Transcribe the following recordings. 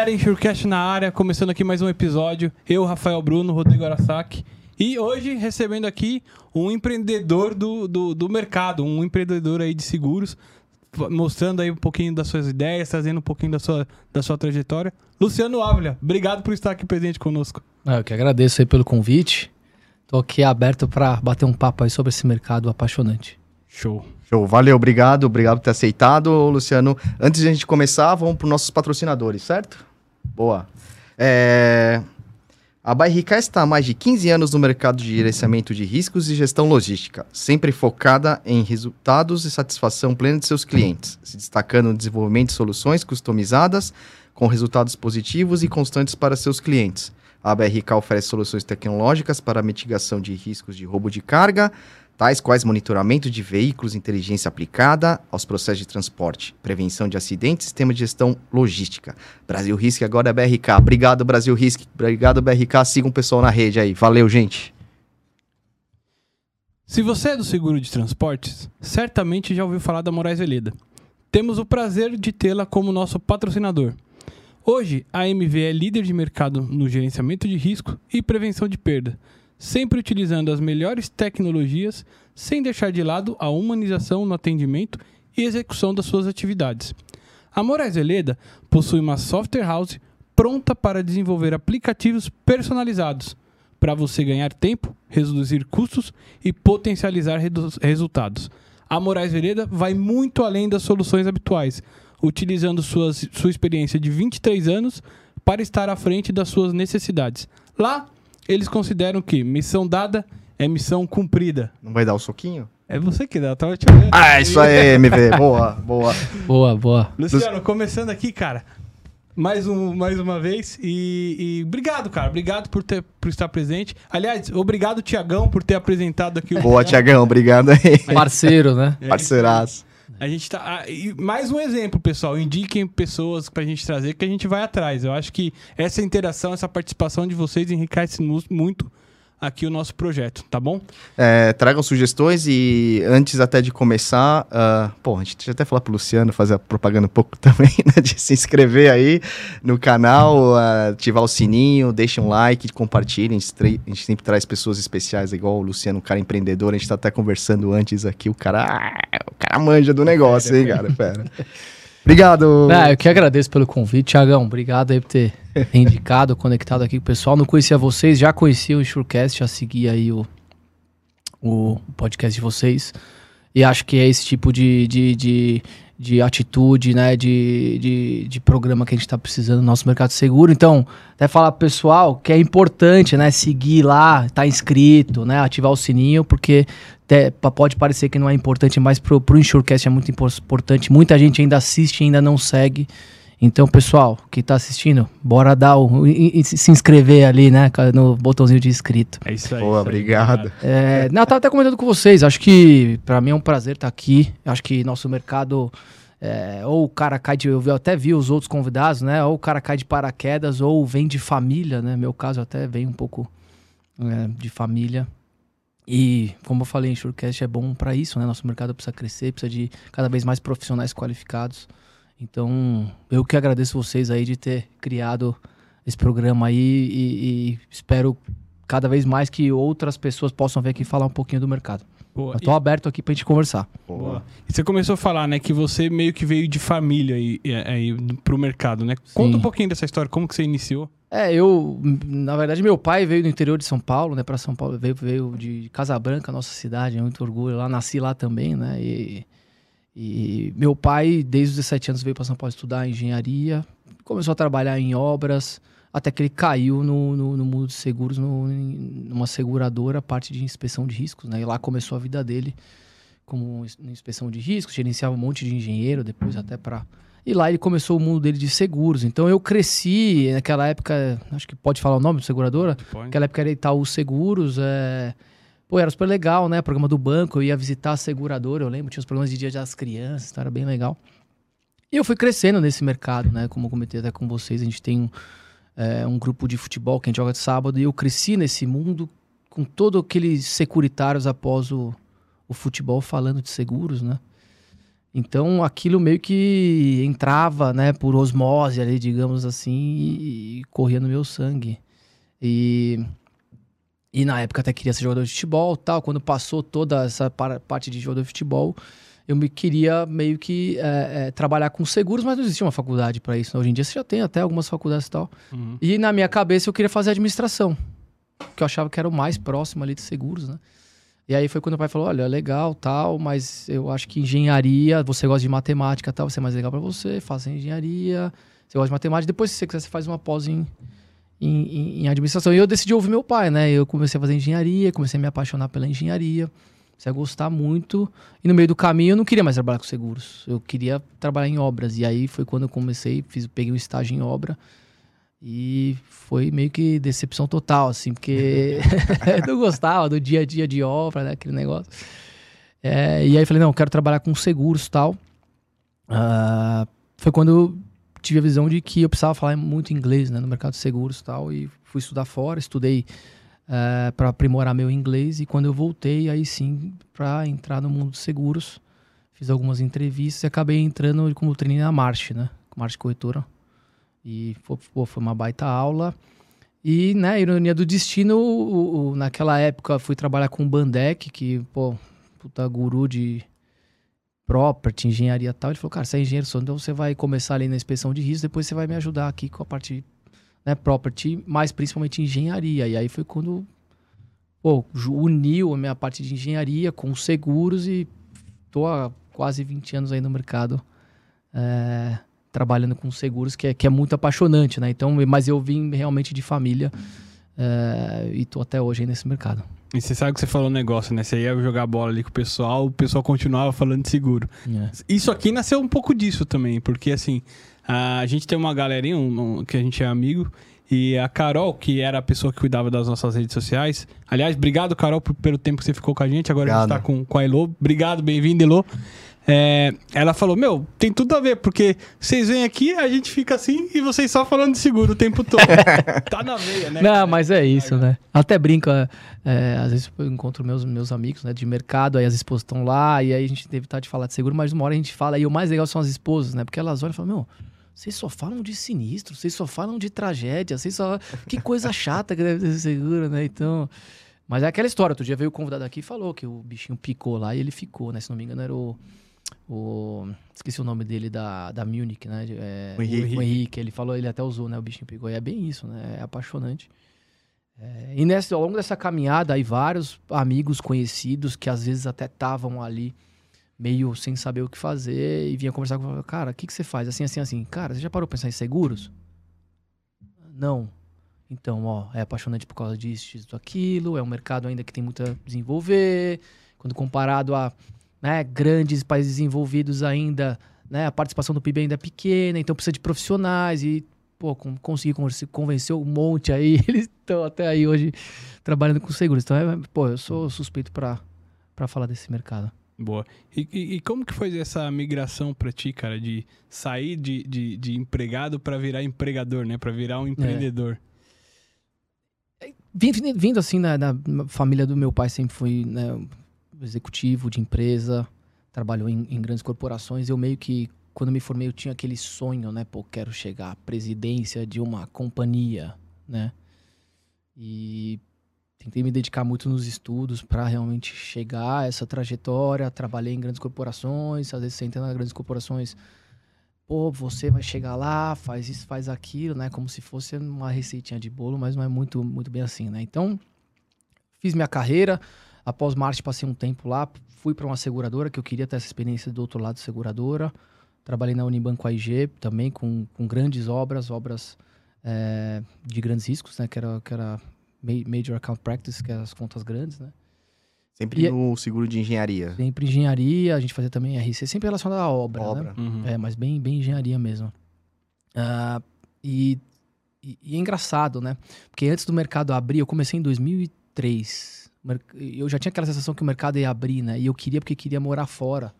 galera, Enxurcast na área, começando aqui mais um episódio. Eu, Rafael Bruno, Rodrigo Arasaki. E hoje recebendo aqui um empreendedor do, do, do mercado, um empreendedor aí de seguros, mostrando aí um pouquinho das suas ideias, trazendo um pouquinho da sua, da sua trajetória. Luciano Ávila, obrigado por estar aqui presente conosco. Ah, eu que agradeço aí pelo convite. Tô aqui aberto para bater um papo aí sobre esse mercado apaixonante. Show. Show, valeu, obrigado, obrigado por ter aceitado, Luciano. Antes de a gente começar, vamos para os nossos patrocinadores, certo? Boa. É... A Bairrica está há mais de 15 anos no mercado de gerenciamento de riscos e gestão logística, sempre focada em resultados e satisfação plena de seus clientes, se destacando no desenvolvimento de soluções customizadas com resultados positivos e constantes para seus clientes. A BRK oferece soluções tecnológicas para mitigação de riscos de roubo de carga, tais quais monitoramento de veículos, inteligência aplicada aos processos de transporte, prevenção de acidentes, sistema de gestão logística. Brasil Risk agora é BRK. Obrigado, Brasil Risk. Obrigado, BRK. Sigam o pessoal na rede aí. Valeu, gente. Se você é do seguro de transportes, certamente já ouviu falar da Moraes Veleda. Temos o prazer de tê-la como nosso patrocinador. Hoje, a MV é líder de mercado no gerenciamento de risco e prevenção de perda sempre utilizando as melhores tecnologias, sem deixar de lado a humanização no atendimento e execução das suas atividades. A Moraes Veleda possui uma software house pronta para desenvolver aplicativos personalizados para você ganhar tempo, reduzir custos e potencializar resultados. A Moraes Veleda vai muito além das soluções habituais, utilizando suas, sua experiência de 23 anos para estar à frente das suas necessidades. Lá, eles consideram que missão dada é missão cumprida. Não vai dar o soquinho? É você que dá, eu tava te olhando. Ah, isso aí, MV. boa, boa. Boa, boa. Luciano, começando aqui, cara. Mais, um, mais uma vez. E, e, obrigado, cara. Obrigado por, ter, por estar presente. Aliás, obrigado, Tiagão, por ter apresentado aqui o. Boa, Tiagão. Obrigado aí. Parceiro, né? É Parceiraço. A gente tá. Mais um exemplo, pessoal. Indiquem pessoas pra gente trazer que a gente vai atrás. Eu acho que essa interação, essa participação de vocês enriquece muito aqui o nosso projeto, tá bom? É, tragam sugestões e antes até de começar, uh, pô, a gente deixa até falar pro Luciano fazer a propaganda um pouco também, né, de se inscrever aí no canal, uh, ativar o sininho, deixem um like, compartilhem, a gente, a gente, sempre traz pessoas especiais, igual o Luciano, um cara empreendedor, a gente tá até conversando antes aqui, o cara, ah, o cara manja do negócio, hein, cara, pera. Obrigado. Ah, eu que agradeço pelo convite, Tiagão. Obrigado aí por ter indicado, conectado aqui com o pessoal. Não conhecia vocês, já conhecia o Insurecast, já segui aí o, o podcast de vocês. E acho que é esse tipo de, de, de, de atitude, né, de, de, de, programa que a gente está precisando no nosso mercado seguro. Então, até falar pro pessoal que é importante, né, seguir lá, estar tá inscrito, né, ativar o sininho, porque até, pode parecer que não é importante, mas pro, pro Insurecast é muito importante. Muita gente ainda assiste e ainda não segue. Então, pessoal, que está assistindo, bora dar o, e, e, se inscrever ali, né, no botãozinho de inscrito. É isso aí. Boa, obrigado. É, não, eu tava até comentando com vocês, acho que para mim é um prazer estar tá aqui. Acho que nosso mercado é, ou o cara cai de. Eu até vi os outros convidados, né? Ou o cara cai de paraquedas, ou vem de família, né? Meu caso até vem um pouco é, de família. E, como eu falei, Insurecast é bom para isso, né? Nosso mercado precisa crescer, precisa de cada vez mais profissionais qualificados. Então, eu que agradeço vocês aí de ter criado esse programa aí e, e espero cada vez mais que outras pessoas possam vir aqui falar um pouquinho do mercado. Boa. Eu tô e... aberto aqui pra gente conversar. Boa. E você começou a falar, né, que você meio que veio de família aí, aí pro mercado, né? Sim. Conta um pouquinho dessa história, como que você iniciou? É, eu, na verdade, meu pai veio do interior de São Paulo, né, para São Paulo, veio, veio de Casa Branca, nossa cidade, muito orgulho, lá nasci lá também, né, e e meu pai, desde os 17 anos, veio para São Paulo estudar engenharia, começou a trabalhar em obras, até que ele caiu no, no, no mundo de seguros, no, numa seguradora, parte de inspeção de riscos, né? E lá começou a vida dele como inspeção de riscos, gerenciava um monte de engenheiro, depois até para e lá ele começou o mundo dele de seguros. Então eu cresci naquela época, acho que pode falar o nome de seguradora? Naquela época era Itaú Seguros, é, Pô, era super legal, né? Programa do banco, eu ia visitar a seguradora, eu lembro, tinha os programas de dia das crianças, então era bem legal. E eu fui crescendo nesse mercado, né? Como eu comentei até com vocês, a gente tem um, é, um grupo de futebol que a gente joga de sábado, e eu cresci nesse mundo com todos aqueles securitários após o, o futebol falando de seguros, né? Então aquilo meio que entrava, né, por osmose ali, digamos assim, e, e corria no meu sangue. E, e na época até queria ser jogador de futebol tal. Quando passou toda essa parte de jogador de futebol, eu me queria meio que é, é, trabalhar com seguros, mas não existia uma faculdade para isso. Né? Hoje em dia você já tem até algumas faculdades e tal. Uhum. E na minha cabeça eu queria fazer administração, que eu achava que era o mais próximo ali de seguros, né? E aí foi quando o pai falou: olha, legal, tal, mas eu acho que engenharia, você gosta de matemática, tal, vai ser mais legal para você, faça engenharia, você gosta de matemática, depois, se você quiser, você faz uma pós em, em, em, administração. E eu decidi ouvir meu pai, né? Eu comecei a fazer engenharia, comecei a me apaixonar pela engenharia, comecei a gostar muito. E no meio do caminho eu não queria mais trabalhar com seguros, eu queria trabalhar em obras. E aí foi quando eu comecei, fiz, peguei um estágio em obra. E foi meio que decepção total, assim, porque eu não gostava do dia a dia de obra, né, aquele negócio. É, e aí falei, não, quero trabalhar com seguros e tal. Uh, foi quando tive a visão de que eu precisava falar muito inglês, né, no mercado de seguros e tal. E fui estudar fora, estudei é, para aprimorar meu inglês. E quando eu voltei, aí sim, para entrar no mundo de seguros, fiz algumas entrevistas e acabei entrando como treinador na March, né, com March Corretora. E pô, foi uma baita aula. E, né, ironia do destino, o, o, naquela época fui trabalhar com o Bandec, que, pô, puta guru de property, engenharia tal. Ele falou, cara, você é engenheiro então você vai começar ali na inspeção de risco, depois você vai me ajudar aqui com a parte, né, property, mas principalmente engenharia. E aí foi quando, pô, uniu a minha parte de engenharia com seguros e tô há quase 20 anos aí no mercado. É, trabalhando com seguros, que é, que é muito apaixonante, né? Então, mas eu vim realmente de família é, e tô até hoje aí nesse mercado. E você sabe que você falou um negócio, né? Você ia jogar bola ali com o pessoal, o pessoal continuava falando de seguro. É. Isso aqui nasceu um pouco disso também, porque assim, a gente tem uma galerinha um, um, que a gente é amigo, e a Carol, que era a pessoa que cuidava das nossas redes sociais. Aliás, obrigado, Carol, pelo tempo que você ficou com a gente. Agora obrigado. a gente tá com, com a Elo. Obrigado, bem-vindo, Elo. É, ela falou: Meu, tem tudo a ver, porque vocês vêm aqui, a gente fica assim e vocês só falando de seguro o tempo todo. tá na veia, né? Não, mas é isso, né? Até brinca, é, às vezes eu encontro meus, meus amigos né, de mercado, aí as esposas estão lá, e aí a gente teve de falar de seguro, mas uma hora a gente fala, e o mais legal são as esposas, né? Porque elas olham e falam: Meu, vocês só falam de sinistro, vocês só falam de tragédia, vocês só. Que coisa chata que deve ser seguro, né? Então. Mas é aquela história. Outro dia veio o convidado aqui e falou que o bichinho picou lá e ele ficou, né? Se não me engano, era o o esqueci o nome dele da, da Munich, né? É, o, Henrique. o, Henrique. Ele falou, ele até usou, né? O bichinho pegou. E é bem isso, né? É apaixonante. É, e nesse, ao longo dessa caminhada, aí vários amigos conhecidos que às vezes até estavam ali meio sem saber o que fazer e vinha conversar com cara, o que, que você faz? Assim, assim, assim. Cara, você já parou pra pensar em seguros? Não. Então, ó, é apaixonante por causa disso, disso, aquilo. É um mercado ainda que tem muito a desenvolver. Quando comparado a né, grandes países desenvolvidos ainda, né, a participação do PIB ainda é pequena, então precisa de profissionais e pô, consegui convencer um monte aí, eles estão até aí hoje trabalhando com seguros. Então, é, pô, eu sou suspeito para falar desse mercado. Boa. E, e, e, como que foi essa migração para ti, cara, de sair de, de, de empregado para virar empregador, né, para virar um é. empreendedor? É. Vindo, vindo assim, na, na, família do meu pai sempre foi né, executivo de empresa, trabalhou em, em, grandes corporações. Eu meio que, quando me formei, eu tinha aquele sonho, né? Pô, quero chegar à presidência de uma companhia, né? E tentei me dedicar muito nos estudos para realmente chegar a essa trajetória. Trabalhei em grandes corporações, às vezes você entra nas grandes corporações, pô, você vai chegar lá, faz isso, faz aquilo, né? Como se fosse uma receitinha de bolo, mas não é muito, muito bem assim, né? Então, fiz minha carreira, Após Marte, passei um tempo lá, fui para uma seguradora, que eu queria ter essa experiência do outro lado seguradora. Trabalhei na Unibanco AIG também, com, com grandes obras, obras é, de grandes riscos, né? Que era, que era Major Account Practice, que é as contas grandes, né? Sempre e, no seguro de engenharia. Sempre engenharia, a gente fazia também RC, sempre relacionado à obra, obra. Né? Uhum. É, mas bem, bem engenharia mesmo. Uh, e, e, e, é engraçado, né? Porque antes do mercado abrir, eu comecei em 2003 eu já tinha aquela sensação que o mercado ia abrir, né? E eu queria porque queria morar fora.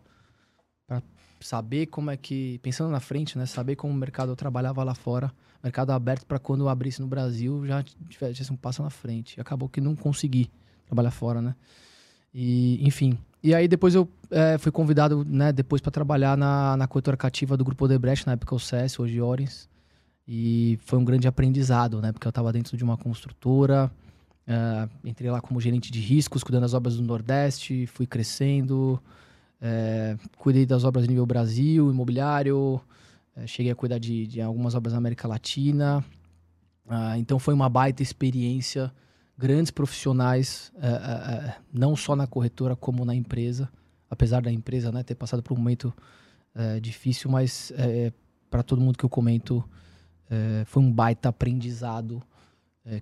para saber como é que. Pensando na frente, né? Saber como o mercado eu trabalhava lá fora. Mercado aberto para quando eu abrisse no Brasil já tivesse um passo na frente. Acabou que não consegui trabalhar fora, né? E, enfim. E aí depois eu é, fui convidado, né, depois para trabalhar na, na corretora cativa do Grupo Odebrecht, na época o CES, hoje Orens. E foi um grande aprendizado, né, porque eu estava dentro de uma construtora, é, entrei lá como gerente de riscos, cuidando das obras do Nordeste, fui crescendo, é, cuidei das obras nível Brasil, imobiliário, é, cheguei a cuidar de, de, algumas obras na América Latina. Ah, então foi uma baita experiência grandes profissionais, é, não só na corretora como na empresa, apesar da empresa né, ter passado por um momento difícil, mas para todo mundo que eu comento, foi um baita aprendizado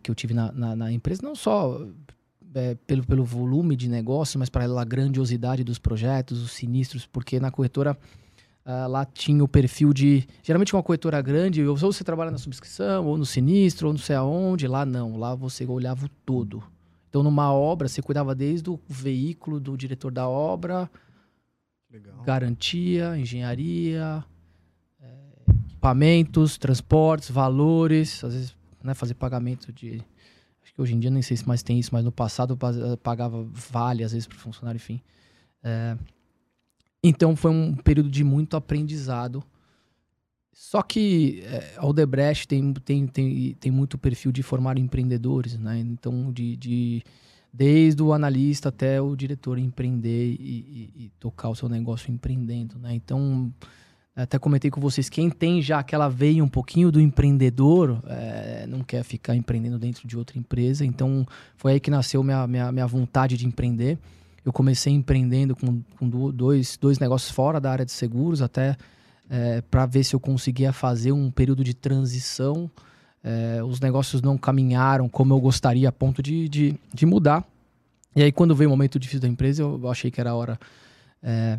que eu tive na, na, na, empresa, não só pelo, pelo volume de negócio, mas para a grandiosidade dos projetos, os sinistros, porque na corretora Uh, lá tinha o perfil de. Geralmente uma corretora grande, ou você trabalha na subscrição, ou no sinistro, ou não sei aonde. Lá não, lá você olhava o todo. Então, numa obra, você cuidava desde o veículo do diretor da obra, Legal. garantia, engenharia, é, equipamentos, transportes, valores, às vezes né, fazer pagamento de. Acho que hoje em dia nem sei se mais tem isso, mas no passado eu pagava vale, às vezes, para funcionário, enfim. É, então foi um período de muito aprendizado. Só que é, a Odebrecht tem, tem, tem, tem muito perfil de formar empreendedores, né? Então, de, de desde o analista até o diretor empreender e, e, e, tocar o seu negócio empreendendo, né? Então, até comentei com vocês, quem tem já aquela veia um pouquinho do empreendedor, é, não quer ficar empreendendo dentro de outra empresa. Então, foi aí que nasceu minha, minha, minha vontade de empreender. Eu comecei empreendendo com, com dois, dois negócios fora da área de seguros, até é, para ver se eu conseguia fazer um período de transição. É, os negócios não caminharam como eu gostaria, a ponto de, de, de, mudar. E aí, quando veio o momento difícil da empresa, eu achei que era a hora é,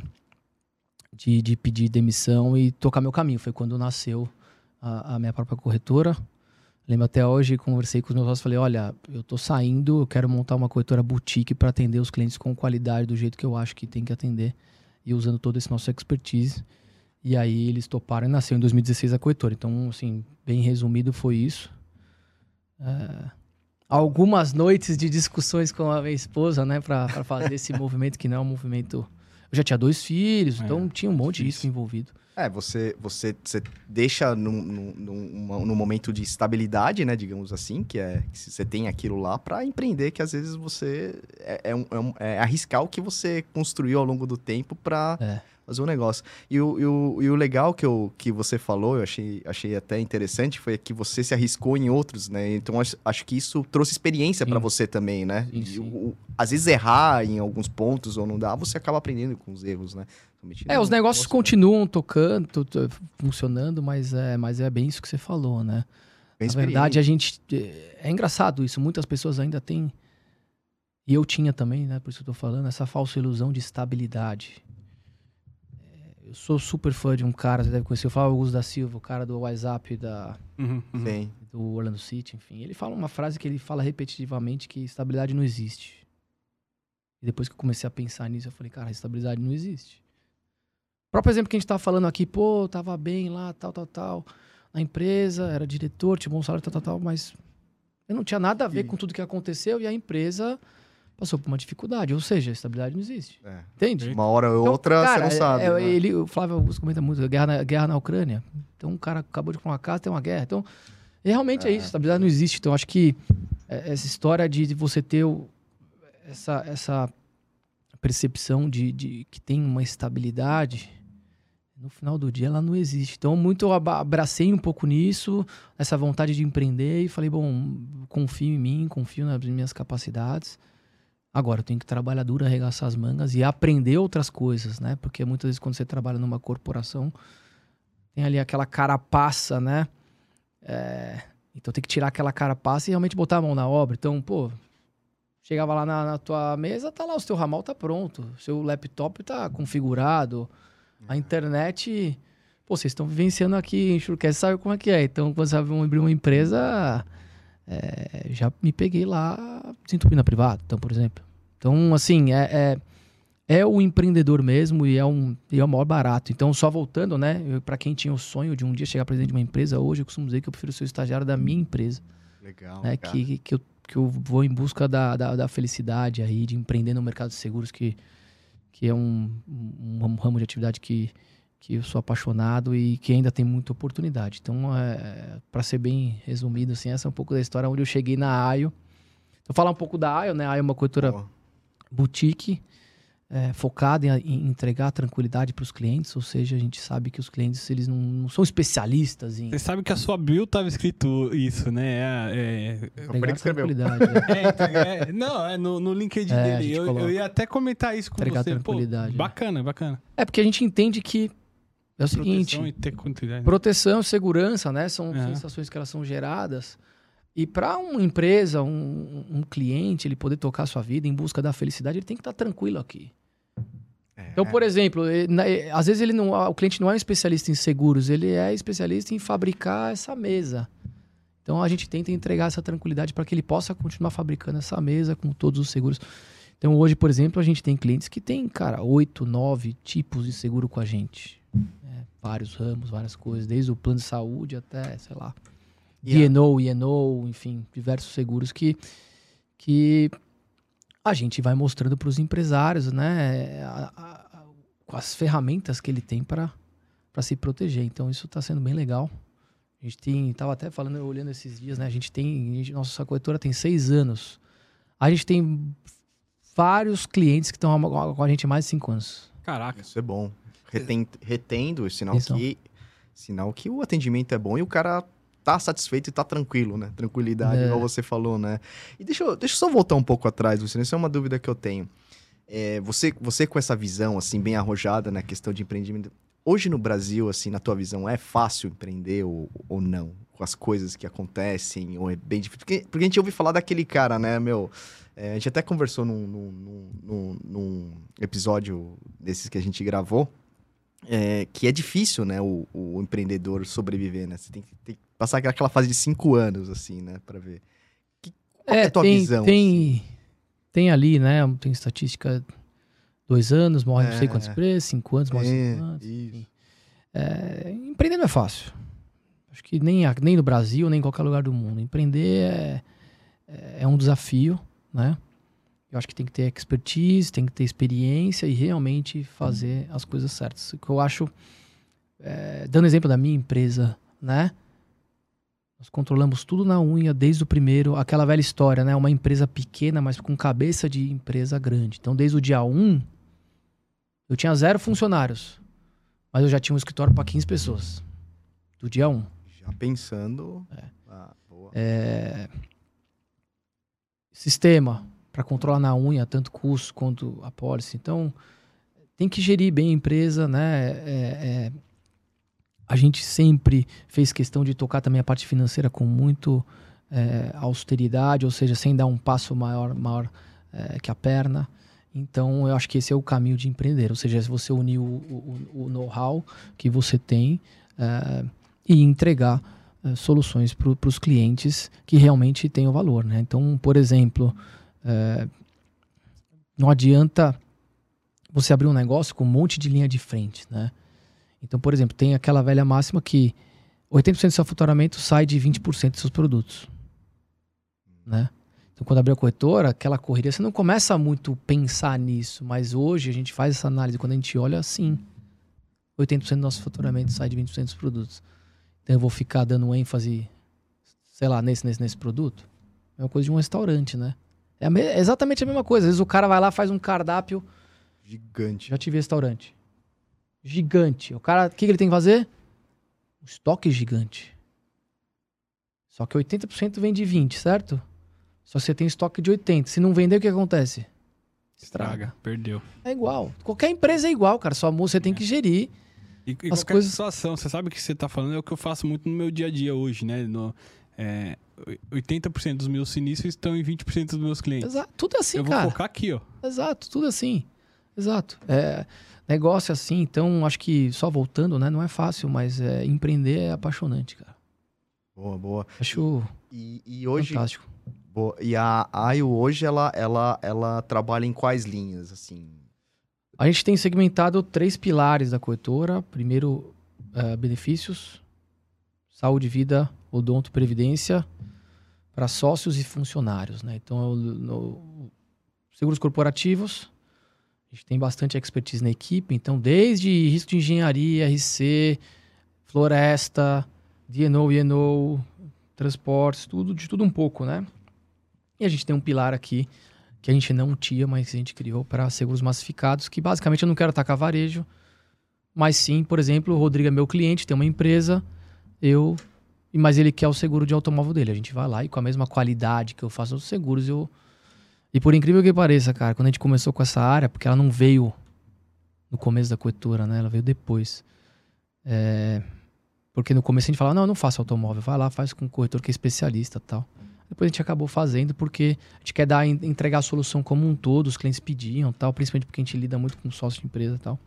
de, de pedir demissão e tocar meu caminho. Foi quando nasceu a, a minha própria corretora. Lembro até hoje, conversei com os meus sócios, falei, olha, eu tô saindo, eu quero montar uma corretora boutique para atender os clientes com qualidade, do jeito que eu acho que tem que atender, e usando todo esse nosso expertise. E aí eles toparam e nasceu em 2016 a corretora. Então, assim, bem resumido foi isso. É... Algumas noites de discussões com a minha esposa, né, para fazer esse movimento, que não é um movimento... Eu já tinha dois filhos, é, então tinha um monte de risco envolvido. É, você, você, você deixa num, num, num, momento de estabilidade, né, digamos assim, que é que você tem aquilo lá para empreender, que às vezes você é, é, um, é, um, é, arriscar o que você construiu ao longo do tempo para é. Fazer um negócio. E o, e o, e o legal que, eu, que você falou, eu achei, achei até interessante, foi que você se arriscou em outros, né? Então acho, acho que isso trouxe experiência para você também, né? Sim, sim. O, às vezes errar em alguns pontos ou não dá, você acaba aprendendo com os erros, né? É, os negócios continuam tocando, funcionando, mas é, mas é bem isso que você falou, né? Bem Na verdade, a gente. É, é engraçado isso. Muitas pessoas ainda têm. E eu tinha também, né? Por isso que eu tô falando, essa falsa ilusão de estabilidade. Eu sou super fã de um cara, você deve conhecer, o Flávio Augusto da Silva, o cara do WhatsApp da, uhum, uhum. do Orlando City, enfim. Ele fala uma frase que ele fala repetitivamente que estabilidade não existe. E depois que eu comecei a pensar nisso, eu falei, cara, estabilidade não existe. O próprio exemplo que a gente tava falando aqui, pô, tava bem lá, tal, tal, tal, na empresa, era diretor, tinha bom salário, tal, tal, tal, mas eu não tinha nada a ver e... com tudo que aconteceu e a empresa passou por uma dificuldade, ou seja, estabilidade não existe. É. Entende? Uma hora ou então, outra cara, você não sabe. É, né? ele, o Flávio Augusto comenta muito, guerra na, guerra na Ucrânia. Então, um cara acabou de comprar uma casa, tem uma guerra. Então, realmente é, é isso, estabilidade não existe. Então, acho que é, essa história de você ter o, essa, essa percepção de, de que tem uma estabilidade no final do dia ela não existe. Então, muito eu abracei um pouco nisso, essa vontade de empreender e falei, bom, confio em mim, confio nas minhas capacidades. Agora eu tenho que trabalhar duro, arregaçar as mangas e aprender outras coisas, né? Porque muitas vezes quando você trabalha numa corporação, tem ali aquela carapaça, né? É... Então tem que tirar aquela carapaça e realmente botar a mão na obra. Então, pô, chegava lá na, na tua mesa, tá lá, o seu ramal tá pronto, seu laptop tá configurado, a internet, pô, vocês estão vivenciando aqui em Churquete, sabe como é que é. Então, quando você vai abrir uma empresa, é, já me peguei lá desentupindo a privada, então, por exemplo. Então, assim, é, é, é, o empreendedor mesmo e é, um, e é o maior barato. Então, só voltando, né, para quem tinha o sonho de um dia chegar presidente de uma empresa, hoje eu costumo dizer que eu prefiro ser o estagiário da minha empresa. Legal. Né, que, que, eu, que eu vou em busca da, da, da felicidade aí, de empreender no mercado de seguros que que é um, um, um ramo de atividade que, que eu sou apaixonado e que ainda tem muita oportunidade. Então, é, para ser bem resumido, assim, essa é um pouco da história onde eu cheguei na AIO. Vou falar um pouco da AIO, né? A AIO é uma Boa. boutique, é, focada em, em entregar tranquilidade para os clientes, ou seja, a gente sabe que os clientes eles não, não são especialistas em Você sabe que a sua bio tava escrito isso, né? É, é, que escreveu. tranquilidade. né? é, entrega- é, não, é no, no LinkedIn É, dele. Eu, eu ia até comentar isso com Entregar você. Pô, tranquilidade, né? bacana, bacana. é porque a gente entende que é o seguinte, Proteção e ter proteção, segurança, né? São É. sensações que elas são geradas. E para uma empresa, um, um cliente, ele poder tocar a sua vida em busca da felicidade, ele tem que estar tranquilo aqui. É. Então, por exemplo, eh, na- eh, às vezes ele não, o cliente não é um especialista em seguros, ele é especialista em fabricar essa mesa. Então a gente tenta entregar essa tranquilidade para que ele possa continuar fabricando essa mesa com todos os seguros. Então hoje, por exemplo, a gente tem clientes que tem, cara, oito, nove tipos de seguro com a gente. Né? Vários ramos, várias coisas, desde o plano de saúde até, sei lá, E a- D&O, E&O, enfim, diversos seguros que, que a gente vai mostrando para os empresários, né, a- a- as ferramentas que ele tem para se proteger. Então isso está sendo bem legal. A gente tem, tava até falando, olhando esses dias, né, a gente tem, a gente- nossa corretora tem seis anos. A gente tem vários clientes que estão com a gente há mais de cinco anos. Caraca. Isso é bom. Reten- retendo, sinal que, sinal que o atendimento é bom e o cara tá satisfeito e tá tranquilo, né? Tranquilidade, É. igual você falou, né? E deixa eu, deixa eu só voltar um pouco atrás, Luciano, isso é uma dúvida que eu tenho. É, você, você com essa visão, assim, bem arrojada na questão de empreendimento, hoje no Brasil, assim, na tua visão, é fácil empreender ou, ou não? Com as coisas que acontecem, ou é bem difícil? Porque, porque a gente ouve falar daquele cara, né, meu... é, a gente até conversou num, num- num- num episódio desses que a gente gravou, é, que é difícil, né, o, o empreendedor sobreviver, né? Você tem que, tem que passar aquela fase de cinco anos, assim, né, pra ver. Que, qual que é a tua tem, visão? Tem, assim? tem ali, né? Tem estatística dois anos, morre não sei É. quantas empresas, cinco anos, morre É, cinco anos. isso. É, empreender não é fácil. Acho que nem, nem no Brasil, nem em qualquer lugar do mundo. Empreender é, é um desafio, né? Eu acho que tem que ter expertise, tem que ter experiência e realmente fazer as coisas certas. O que eu acho, é, dando exemplo da minha empresa, né? Nós controlamos tudo na unha desde o primeiro, aquela velha história, né? Uma empresa pequena, mas com cabeça de empresa grande. Então, desde o dia 1, eu tinha zero funcionários, mas eu já tinha um escritório para 15 pessoas. Do dia 1. Já pensando... É. Ah, boa. Sistema para controlar na unha tanto custo quanto a policy. Então, tem que gerir bem a empresa, né? É, é, a gente sempre fez questão de tocar também a parte financeira com muito é, austeridade, ou seja, sem dar um passo maior, maior é, que a perna. Então, eu acho que esse é o caminho de empreender, ou seja, se você unir o, o- o know-how que você tem é, e entregar é, soluções para os clientes que realmente tenham valor. Né? Então, por exemplo, é, não adianta você abrir um negócio com um monte de linha de frente, né? Então, por exemplo, tem aquela velha máxima que 80% do seu faturamento sai de 20% dos seus produtos, né? Então, quando abrir a corretora, aquela correria, você não começa muito pensar nisso, mas hoje a gente faz essa análise, quando a gente olha assim, 80% do nosso faturamento sai de 20% dos produtos. Então, eu vou ficar dando ênfase, sei lá, nesse, nesse, nesse produto? É uma coisa de um restaurante, né? É, a me- é exatamente a mesma coisa. Às vezes o cara vai lá, faz um cardápio Gigante. já tive restaurante. Gigante. O cara, o que, que ele tem que fazer? Um estoque gigante. Só que 80% vem de 20, certo? Só que você tem estoque de 80. Se não vender, o que acontece? Estraga. Perdeu. É igual. Qualquer empresa é igual, cara. Só você tem que gerir. E, e As coisas- situação, você sabe o que você tá falando, é o que eu faço muito no meu dia a dia hoje, né? No, é, 80% dos meus sinistros estão em 20% dos meus clientes. Exato. Tudo assim, eu vou cara. focar aqui, ó. Exato, tudo assim. Exato. É, negócio assim, então acho que só voltando, né? Não é fácil, mas é, empreender é apaixonante, cara. Boa, boa. Acho E, e hoje... fantástico. Boa. E a AIO hoje, ela, ela, ela trabalha em quais linhas, assim? A gente tem segmentado três pilares da corretora. Primeiro, eh, benefícios, saúde, vida, odonto, previdência, para sócios e funcionários. Né? Então, no- seguros corporativos, A gente tem bastante expertise na equipe, então desde risco de engenharia, RC, floresta, DNO, INO, transportes, tudo, de tudo um pouco, né? E a gente tem um pilar aqui que a gente não tinha, mas a gente criou para seguros massificados, que basicamente eu não quero atacar varejo, mas sim, por exemplo, o Rodrigo é meu cliente, tem uma empresa, eu mas ele quer o seguro de automóvel dele. A gente vai lá e com a mesma qualidade que eu faço os seguros, eu e por incrível que pareça, cara, quando a gente começou com essa área, porque ela não veio no começo da corretora, né? Ela veio depois. É... Porque no começo a gente falava, não, eu não faço automóvel, vai lá, faz com um corretor que é especialista tal. Depois a gente acabou fazendo porque a gente quer dar, entregar a solução como um todo, os clientes pediam tal, principalmente porque a gente lida muito com sócio de empresa tal.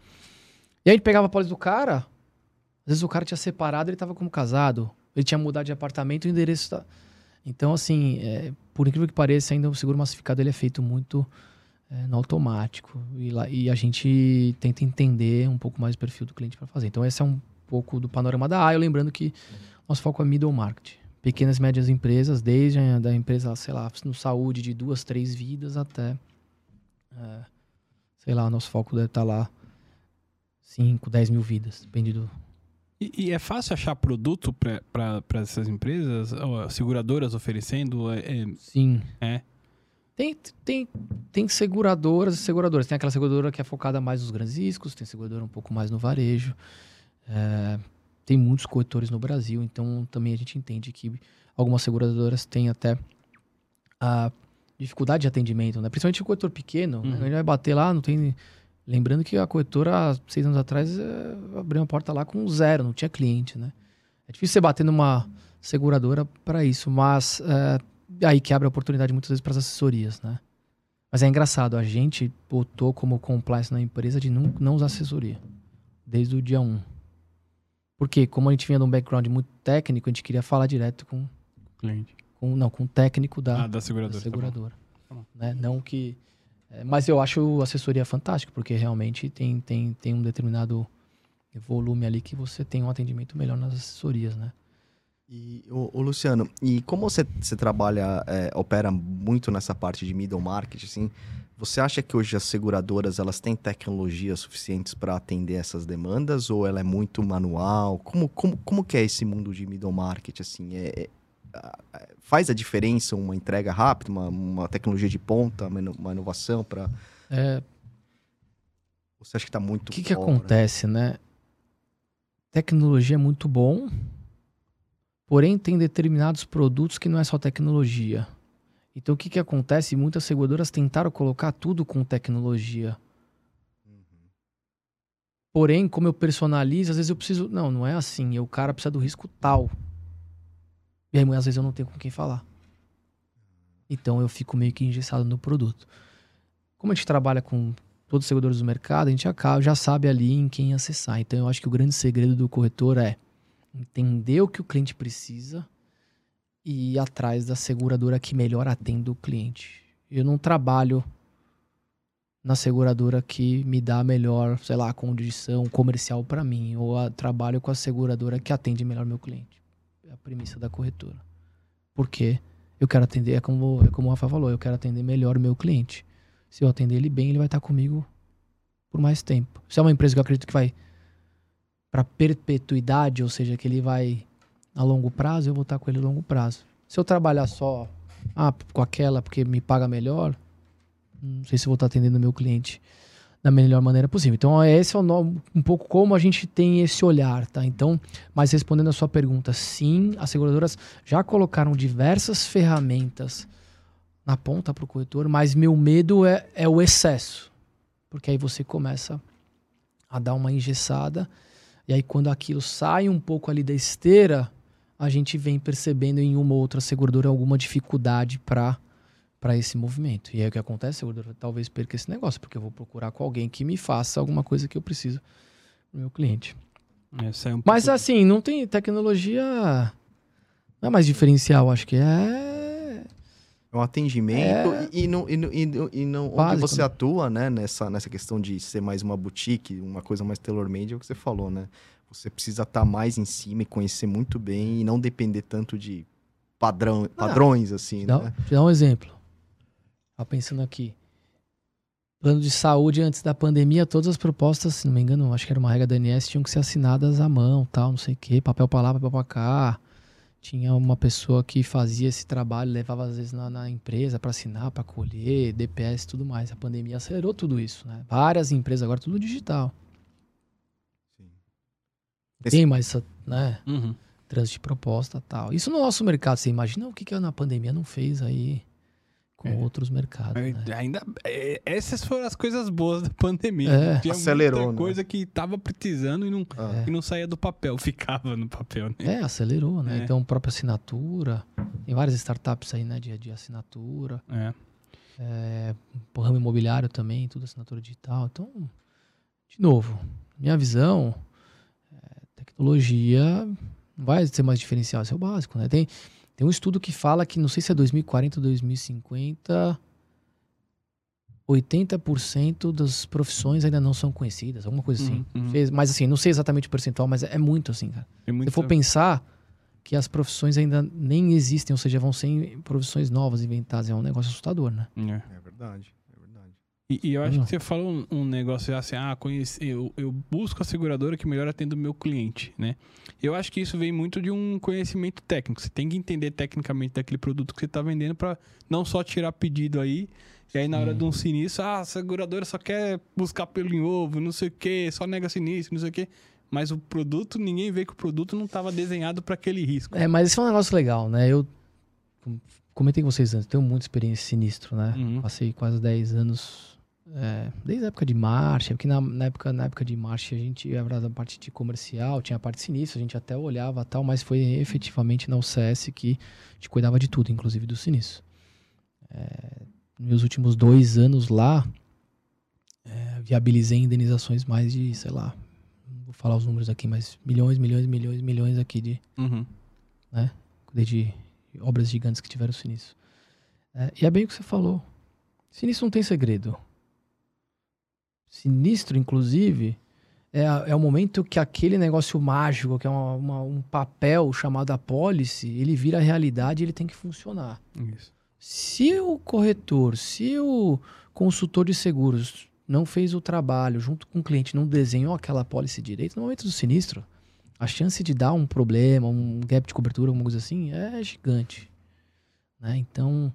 E aí a gente pegava a pólice do cara, às vezes o cara tinha separado, ele tava como casado, ele tinha mudado de apartamento, o endereço tá... Então, assim, é, por incrível que pareça, ainda o seguro massificado ele é feito muito é, no automático. E, lá, e a gente tenta entender um pouco mais o perfil do cliente para fazer. Então, esse é um pouco do panorama da AIO, lembrando que nosso foco é middle market. Pequenas e médias empresas, desde a da empresa, sei lá, no saúde de duas, três vidas até, é, sei lá, nosso foco deve estar tá lá 5, 10 mil vidas, depende do, e, e, é fácil achar produto para essas empresas, seguradoras oferecendo? É, é, Sim. É. Tem, tem, tem seguradoras e seguradoras. Tem aquela seguradora que é focada mais nos grandes riscos, tem seguradora um pouco mais no varejo. É, tem muitos corretores no Brasil, então também a gente entende que algumas seguradoras têm até a dificuldade de atendimento, né? Principalmente o corretor pequeno, né? uhum. né? gente vai bater lá, não tem Lembrando que a corretora, seis anos atrás, é, abriu uma porta lá com zero, não tinha cliente, né? É difícil você bater numa seguradora para isso, mas é, aí que abre a oportunidade muitas vezes para as assessorias, né? Mas é engraçado, a gente botou como compliance na empresa de não, não usar assessoria, desde o dia 1. Porque como a gente vinha de um background muito técnico, a gente queria falar direto com... Cliente. Com, não, com o técnico da, ah, da seguradora. Da seguradora tá bom. Né? Não que mas eu acho assessoria fantástica, porque realmente tem, tem, tem um determinado volume ali que você tem um atendimento melhor nas assessorias, né? E, o Luciano, e como você, você trabalha, é, opera muito nessa parte de middle market, assim, você acha que hoje as seguradoras elas têm tecnologias suficientes para atender essas demandas ou ela é muito manual? Como, como, como que é esse mundo de middle market, assim? É, é faz a diferença uma entrega rápida, uma, uma tecnologia de ponta, uma inovação para. É... Você acha que está muito. O que, que acontece, né? Tecnologia é muito bom, porém tem determinados produtos que não é só tecnologia. Então o que, que acontece? Muitas seguradoras tentaram colocar tudo com tecnologia. Uhum. Porém, como eu personalizo, às vezes eu preciso. Não, não é assim. O cara precisa do risco tal. E aí, às vezes, eu não tenho com quem falar. Então, eu fico meio que engessado no produto. Como a gente trabalha com todos os seguradores do mercado, a gente já sabe ali em quem acessar. Então, eu acho que o grande segredo do corretor é entender o que o cliente precisa e ir atrás da seguradora que melhor atende o cliente. Eu não trabalho na seguradora que me dá melhor, sei lá, condição comercial para mim, ou trabalho com a seguradora que atende melhor meu cliente a premissa da corretora. Porque eu quero atender, é como, é como o Rafa falou, eu quero atender melhor o meu cliente. Se eu atender ele bem, ele vai estar comigo por mais tempo. Se é uma empresa que eu acredito que vai para perpetuidade, ou seja, que ele vai a longo prazo, eu vou estar com ele a longo prazo. Se eu trabalhar só ah, com aquela porque me paga melhor, não sei se vou estar atendendo o meu cliente da melhor maneira possível. Então, esse é o, um pouco como a gente tem esse olhar, tá? Então, mas respondendo a sua pergunta, sim, as seguradoras já colocaram diversas ferramentas na ponta para o corretor, mas meu medo é, é o excesso. Porque aí você começa a dar uma engessada, e aí quando aquilo sai um pouco ali da esteira, a gente vem percebendo em uma ou outra seguradora alguma dificuldade para para esse movimento. E aí o que acontece? Eu talvez perca esse negócio, porque eu vou procurar com alguém que me faça alguma coisa que eu preciso pro meu cliente. É, um Mas pouco... assim, não tem tecnologia. Não é mais diferencial, acho que é. É um atendimento é... e, e, não, e, e, e não onde você né? atua, né, nessa, nessa questão de ser mais uma boutique, uma coisa mais tailor-made, é o que você falou, né? Você precisa estar mais em cima e conhecer muito bem e não depender tanto de padrão, padrões, assim, te dá, né? Te dar um exemplo. Pensando aqui. Plano de saúde antes da pandemia, todas as propostas, se não me engano, acho que era uma regra da ANS, tinham que ser assinadas à mão, tal, não sei o quê, papel pra lá, papel pra cá. Tinha uma pessoa que fazia esse trabalho, levava às vezes na, na empresa para assinar, para colher, DPS e tudo mais. A pandemia acelerou tudo isso, né? Várias empresas agora tudo digital. Sim. Não Tem mais essa, né? Uhum. Trânsito de proposta tal. Isso no nosso mercado, você imagina o que, que na pandemia não fez aí com É. outros mercados. É, né? Ainda, é, essas foram as coisas boas da pandemia. É. Tinha Acelerou, muita né? coisa que tava precisando e não, Ah. e não saía do papel, ficava no papel, né? É, acelerou, né? É. Então, própria assinatura. Tem várias startups aí, né? De, de assinatura. É. É, ramo imobiliário também, tudo assinatura digital. Então, de novo, minha visão, é, tecnologia não vai ser mais diferencial, isso é o básico, né? Tem, tem um estudo que fala que, não sei se é 2040 ou 2050, 80% das profissões ainda não são conhecidas, alguma coisa assim. Uhum, uhum. Mas assim, não sei exatamente o percentual, mas é, é muito assim, cara. Tem Se muita- for pensar que as profissões ainda nem existem, ou seja, vão ser profissões novas inventadas, é um negócio assustador, né? É. É é verdade. E, e eu acho Hum. que você falou um, um negócio assim, ah, conheci, eu, eu busco a seguradora que melhor atenda o meu cliente, né? Eu acho que isso vem muito de um conhecimento técnico. Você tem que entender tecnicamente daquele produto que você está vendendo para não só tirar pedido aí, e aí na hora de um sinistro, ah, a seguradora só quer buscar pelo em ovo, não sei o quê, só nega sinistro, não sei o quê. Mas o produto, ninguém vê que o produto não estava desenhado para aquele risco. É, mas esse é um negócio legal, né? Eu com- comentei com vocês antes, tenho muita experiência sinistro, né? Uhum. Passei quase 10 anos, é, desde a época de marcha, porque na, na época, na época de marcha a gente era da parte de comercial, tinha a parte de sinistro, a gente até olhava tal, mas foi efetivamente na UCS que a gente cuidava de tudo, inclusive do sinistro. É, meus últimos dois anos lá, é, viabilizei indenizações mais de, sei lá, não vou falar os números aqui, mas milhões, milhões, milhões, milhões aqui de, Uhum. cuidei de obras gigantes que tiveram sinistro. É, e é bem o que você falou. Sinistro não tem segredo. Sinistro, inclusive, é, é o momento que aquele negócio mágico, que é uma- uma- um papel chamado apólice, ele vira realidade e ele tem que funcionar. Isso. Se o corretor, se o consultor de seguros não fez o trabalho junto com o cliente, não desenhou aquela apólice direito, no momento do sinistro, a chance de dar um problema, um gap de cobertura, alguma coisa assim, é gigante. né? Então,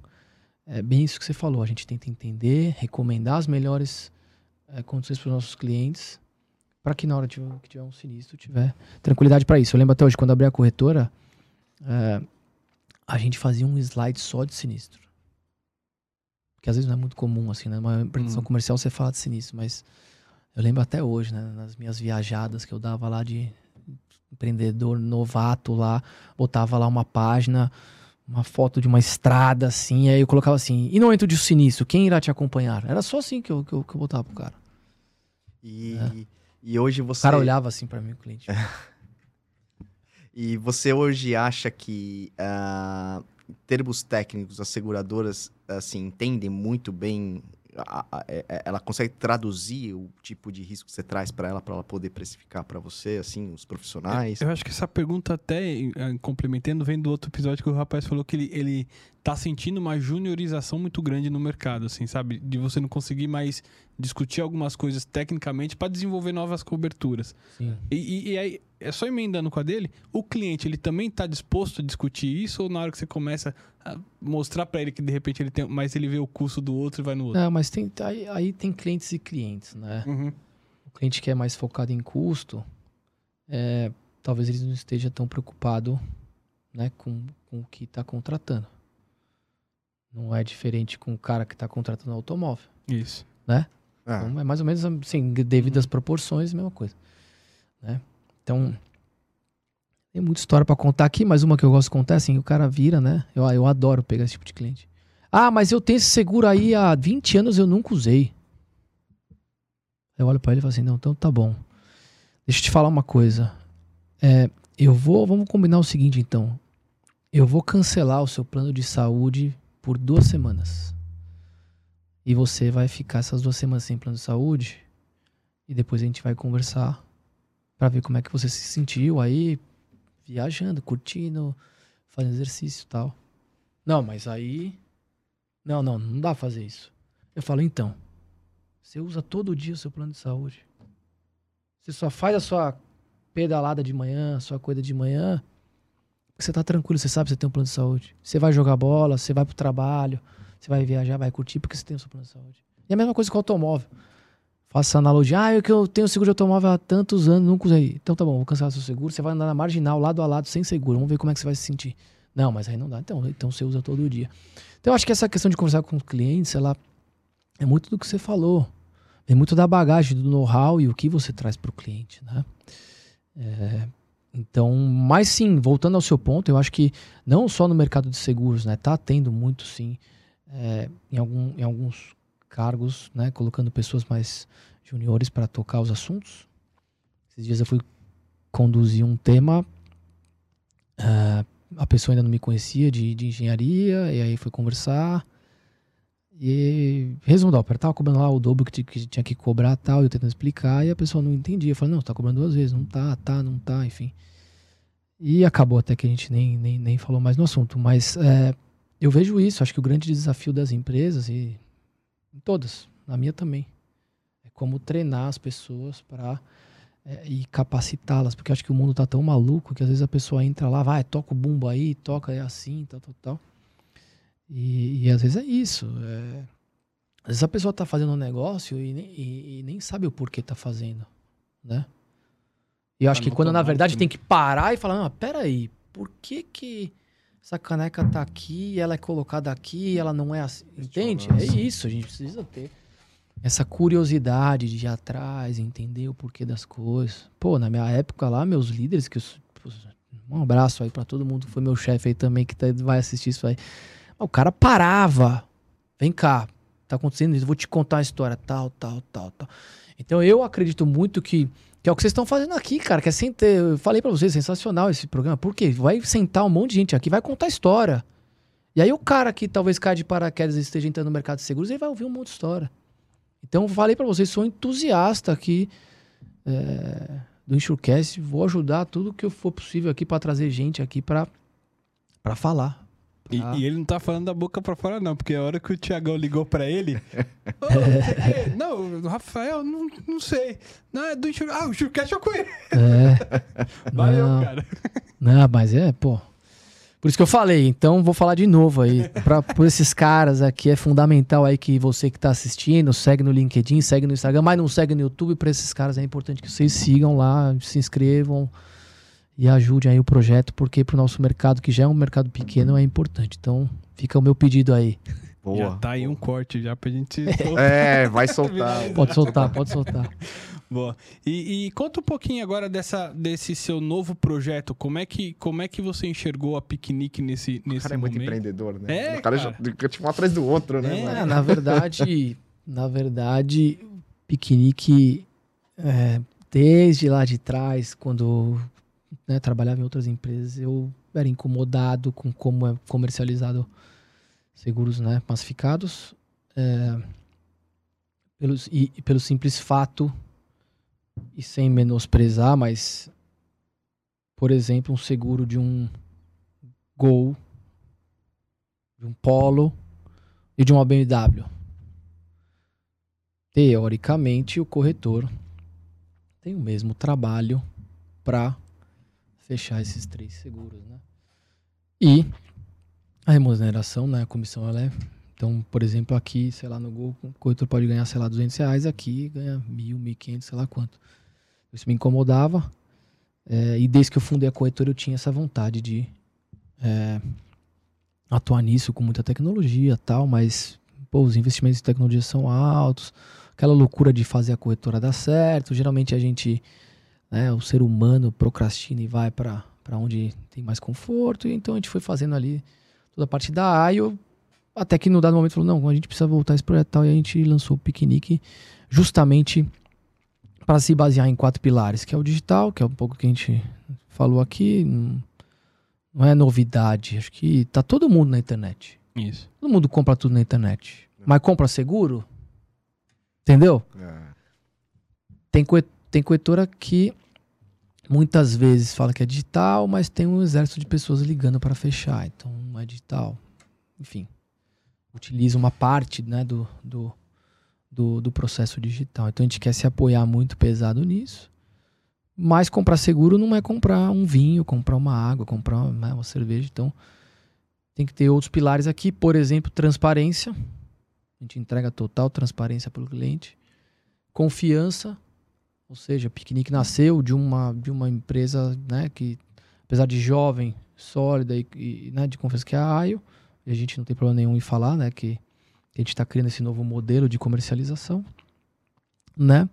é bem isso que você falou. A gente tenta entender, recomendar as melhores eh, condições para os nossos clientes, para que na hora tiver- que tiver um sinistro, tiver tranquilidade para isso. Eu lembro até hoje, quando abri a corretora, eh, a gente fazia um slide só de sinistro. Que às vezes não é muito comum, assim, né? Uma empresa Hum. comercial você fala de sinistro, mas eu lembro até hoje, né? Nas minhas viajadas que eu dava lá de empreendedor novato lá, botava lá uma página, uma foto de uma estrada, assim, aí eu colocava assim, e no momento de sinistro, quem irá te acompanhar? Era só assim que eu, que eu, que eu botava pro cara. E, É. e hoje O você. cara olhava assim pra mim, o cliente. E você hoje acha que, ah, em termos técnicos, as seguradoras assim, entendem muito bem, a- a- é- é- ela consegue traduzir o tipo de risco que você traz para ela, para ela poder precificar para você, assim, os profissionais? Eu acho que essa pergunta até, complementando, vem do outro episódio que o rapaz falou que ele, ele tá sentindo uma juniorização muito grande no mercado, assim, sabe? De você não conseguir mais discutir algumas coisas tecnicamente para desenvolver novas coberturas. Sim. E, e- e aí, é só emendando com a dele, o cliente, ele também tá disposto a discutir isso ou na hora que você começa a mostrar para ele que de repente ele tem, mas ele vê o custo do outro e vai no outro? Não, mas tem, aí, aí tem clientes e clientes, né? Uhum. O cliente que é mais focado em custo, é, talvez ele não esteja tão preocupado né, com, com o que está contratando. Não é diferente com o cara que está contratando automóvel. Isso. Ah, Então, é mais ou menos assim, devido às proporções, mesma coisa. Né? Então, tem muita história para contar aqui, mas uma que eu gosto de contar é assim, o cara vira, né? Eu, eu adoro pegar esse tipo de cliente. Ah, mas eu tenho esse seguro aí há 20 anos eu nunca usei. Eu olho para ele e falo assim, não, então tá bom. Deixa eu te falar uma coisa. É, eu vou, vamos combinar o seguinte então. Eu vou cancelar o seu plano de saúde por duas semanas. E você vai ficar essas duas semanas sem plano de saúde. E depois a gente vai conversar pra ver como é que você se sentiu aí, viajando, curtindo, fazendo exercício e tal. Não, mas aí. Não, não, não dá pra fazer isso. Eu falo, então. Você usa todo dia o seu plano de saúde. Você só faz a sua pedalada de manhã, a sua coisa de manhã, você tá tranquilo, você sabe que você tem um plano de saúde. Você vai jogar bola, você vai pro trabalho, você vai viajar, vai curtir porque você tem o seu plano de saúde. E a mesma coisa com o automóvel. Faça analogia, ah, eu que eu tenho seguro de automóvel há tantos anos, nunca usei. Então tá bom, vou cancelar seu seguro, você vai andar na marginal, lado a lado, sem seguro. Vamos ver como é que você vai se sentir. Não, mas aí não dá. Então, então você usa todo dia. Então eu acho que essa questão de conversar com os clientes, ela é muito do que você falou. É muito da bagagem, do know-how e o que você traz para o cliente, né? É, então, mas sim, voltando ao seu ponto, eu acho que não só no mercado de seguros, né? Tá tendo muito sim, é, em, algum, em alguns cargos, né? Colocando pessoas mais juniores para tocar os assuntos. Esses dias eu fui conduzir um tema, uh, a pessoa ainda não me conhecia de, de engenharia, e aí foi conversar. E resumo da ópera, tava cobrando lá o dobro que, que tinha que cobrar tal, eu tentando explicar, e a pessoa não entendia. Falei, não, tá cobrando duas vezes, não tá, tá, não tá, enfim. E acabou até que a gente nem, nem, nem falou mais no assunto. Mas é, eu vejo isso, acho que o grande desafio das empresas, e em todas, na minha também, é como treinar as pessoas para é, e capacitá-las, porque acho que o mundo tá tão maluco que às vezes a pessoa entra lá, vai, toca o bumbo aí, toca é assim, tal, tal, tal. E, e às vezes é isso. É... Às vezes a pessoa está fazendo um negócio e, e, e, nem sabe o porquê está fazendo, né? E eu acho que quando na verdade tem que parar e falar, ah, peraí, por que que essa caneca tá aqui, ela é colocada aqui, ela não é assim, entende? É isso, a gente precisa ter essa curiosidade de ir atrás, entender o porquê das coisas. Pô, na minha época lá, meus líderes, que eu, um abraço aí para todo mundo que foi meu chefe aí também, que tá, vai assistir isso aí. O cara parava. Vem cá, tá acontecendo isso, vou te contar a história, tal, tal, tal, tal. Então eu acredito muito que, que é o que vocês estão fazendo aqui, cara, que é sentar, eu falei para vocês, sensacional esse programa. Por quê? Vai sentar um monte de gente aqui, vai contar história. E aí o cara que talvez caia de paraquedas e esteja entrando no mercado de seguros, ele vai ouvir um monte de história. Então eu falei para vocês, sou entusiasta aqui é, do Insurecast, vou ajudar tudo que for possível aqui para trazer gente aqui para falar, e, ah. e, ele não tá falando da boca pra fora, não, porque a hora que o Tiagão ligou pra ele. oh, não, o Rafael, não, não sei. Não, é do. Ah, o Enxurcast eu conheço. É. Valeu, não, cara. Não, mas é, pô. Por isso que eu falei, então vou falar de novo aí. Pra, por esses caras aqui, é fundamental aí que você que tá assistindo, segue no LinkedIn, segue no Instagram, mas não segue no YouTube. Pra esses caras é importante que vocês sigam lá, se inscrevam e ajudem aí o projeto, porque para o nosso mercado, que já é um mercado pequeno, é importante. Então, fica o meu pedido aí. Boa. Já tá aí um corte já pra gente soltar. É, vai soltar. pode soltar, pode soltar. Boa. E, e, conta um pouquinho agora dessa, desse seu novo projeto. Como é que, como é que você enxergou a piquenique nesse, nesse o cara momento? é muito empreendedor, né? É, o cara, cara. já tipo um atrás do outro, né? É, na verdade, na verdade, piquenique é, desde lá de trás, quando né, trabalhava em outras empresas, eu era incomodado com como é comercializado seguros né, massificados. É, pelos, e, e pelo simples fato, e sem menosprezar, mas, por exemplo, um seguro de um Gol, de um Polo e de uma BMW. Teoricamente, o corretor tem o mesmo trabalho para fechar esses três seguros, né? E a remuneração, né? A comissão, ela é... Então, por exemplo, aqui, sei lá, no Gol, o corretor pode ganhar, sei lá, 200 reais, aqui ganha mil, mil quinhentos, sei lá quanto. Isso me incomodava. É, e desde que eu fundei a corretora, eu tinha essa vontade de é, atuar nisso com muita tecnologia tal, mas pô, os investimentos em tecnologia são altos. Aquela loucura de fazer a corretora dar certo. Geralmente a gente né? O ser humano procrastina e vai para onde tem mais conforto. E então a gente foi fazendo ali toda a parte da A eu, até que no dado momento falou, não, a gente precisa voltar esse projeto tal, e a gente lançou o Piquenique justamente para se basear em quatro pilares, que é o digital, que é um pouco que a gente falou aqui, não é novidade, acho que tá todo mundo na internet. Isso. Todo mundo compra tudo na internet. Mas compra seguro? Entendeu? É. Tem, tem corretora que muitas vezes fala que é digital, mas tem um exército de pessoas ligando para fechar. Então não é digital. Enfim, utiliza uma parte né, do, do, do, do processo digital. Então a gente quer se apoiar muito pesado nisso. Mas comprar seguro não é comprar um vinho, comprar uma água, comprar uma, né, uma cerveja. Então tem que ter outros pilares aqui, por exemplo, transparência. A gente entrega total transparência para o cliente. Confiança, ou seja, Piquenique nasceu de uma, de uma empresa né, que, apesar de jovem, sólida e, e né, de confiança que é a AIO, e a gente não tem problema nenhum em falar, né, que, a gente está criando esse novo modelo de comercialização, né?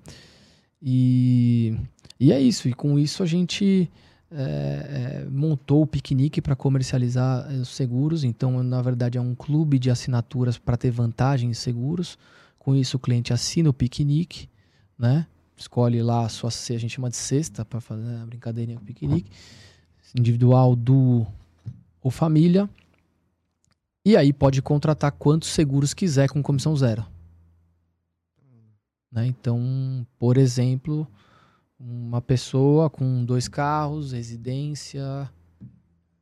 E, e é isso. E com isso a gente é, é, montou o piquenique para comercializar os seguros. Então, na verdade, é um clube de assinaturas para ter vantagens em seguros. Com isso, o cliente assina o piquenique, né? Escolhe lá a sua a gente chama de cesta para fazer a brincadeirinha com o piquenique. Individual, do ou família. E aí pode contratar quantos seguros quiser com comissão zero. Né? Então, por exemplo, uma pessoa com dois carros, residência,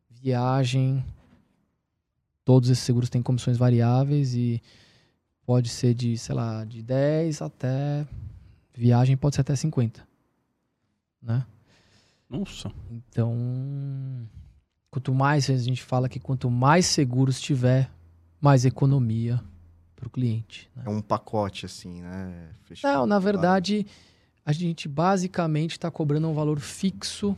viagem, todos esses seguros têm comissões variáveis e pode ser de, sei lá, de 10 até viagem pode ser até 50. Né? Nossa. Então, quanto mais a gente fala que quanto mais seguros tiver, mais economia para o cliente. Né? É um pacote, assim, né? Fechado. Não, na verdade, a gente basicamente está cobrando um valor fixo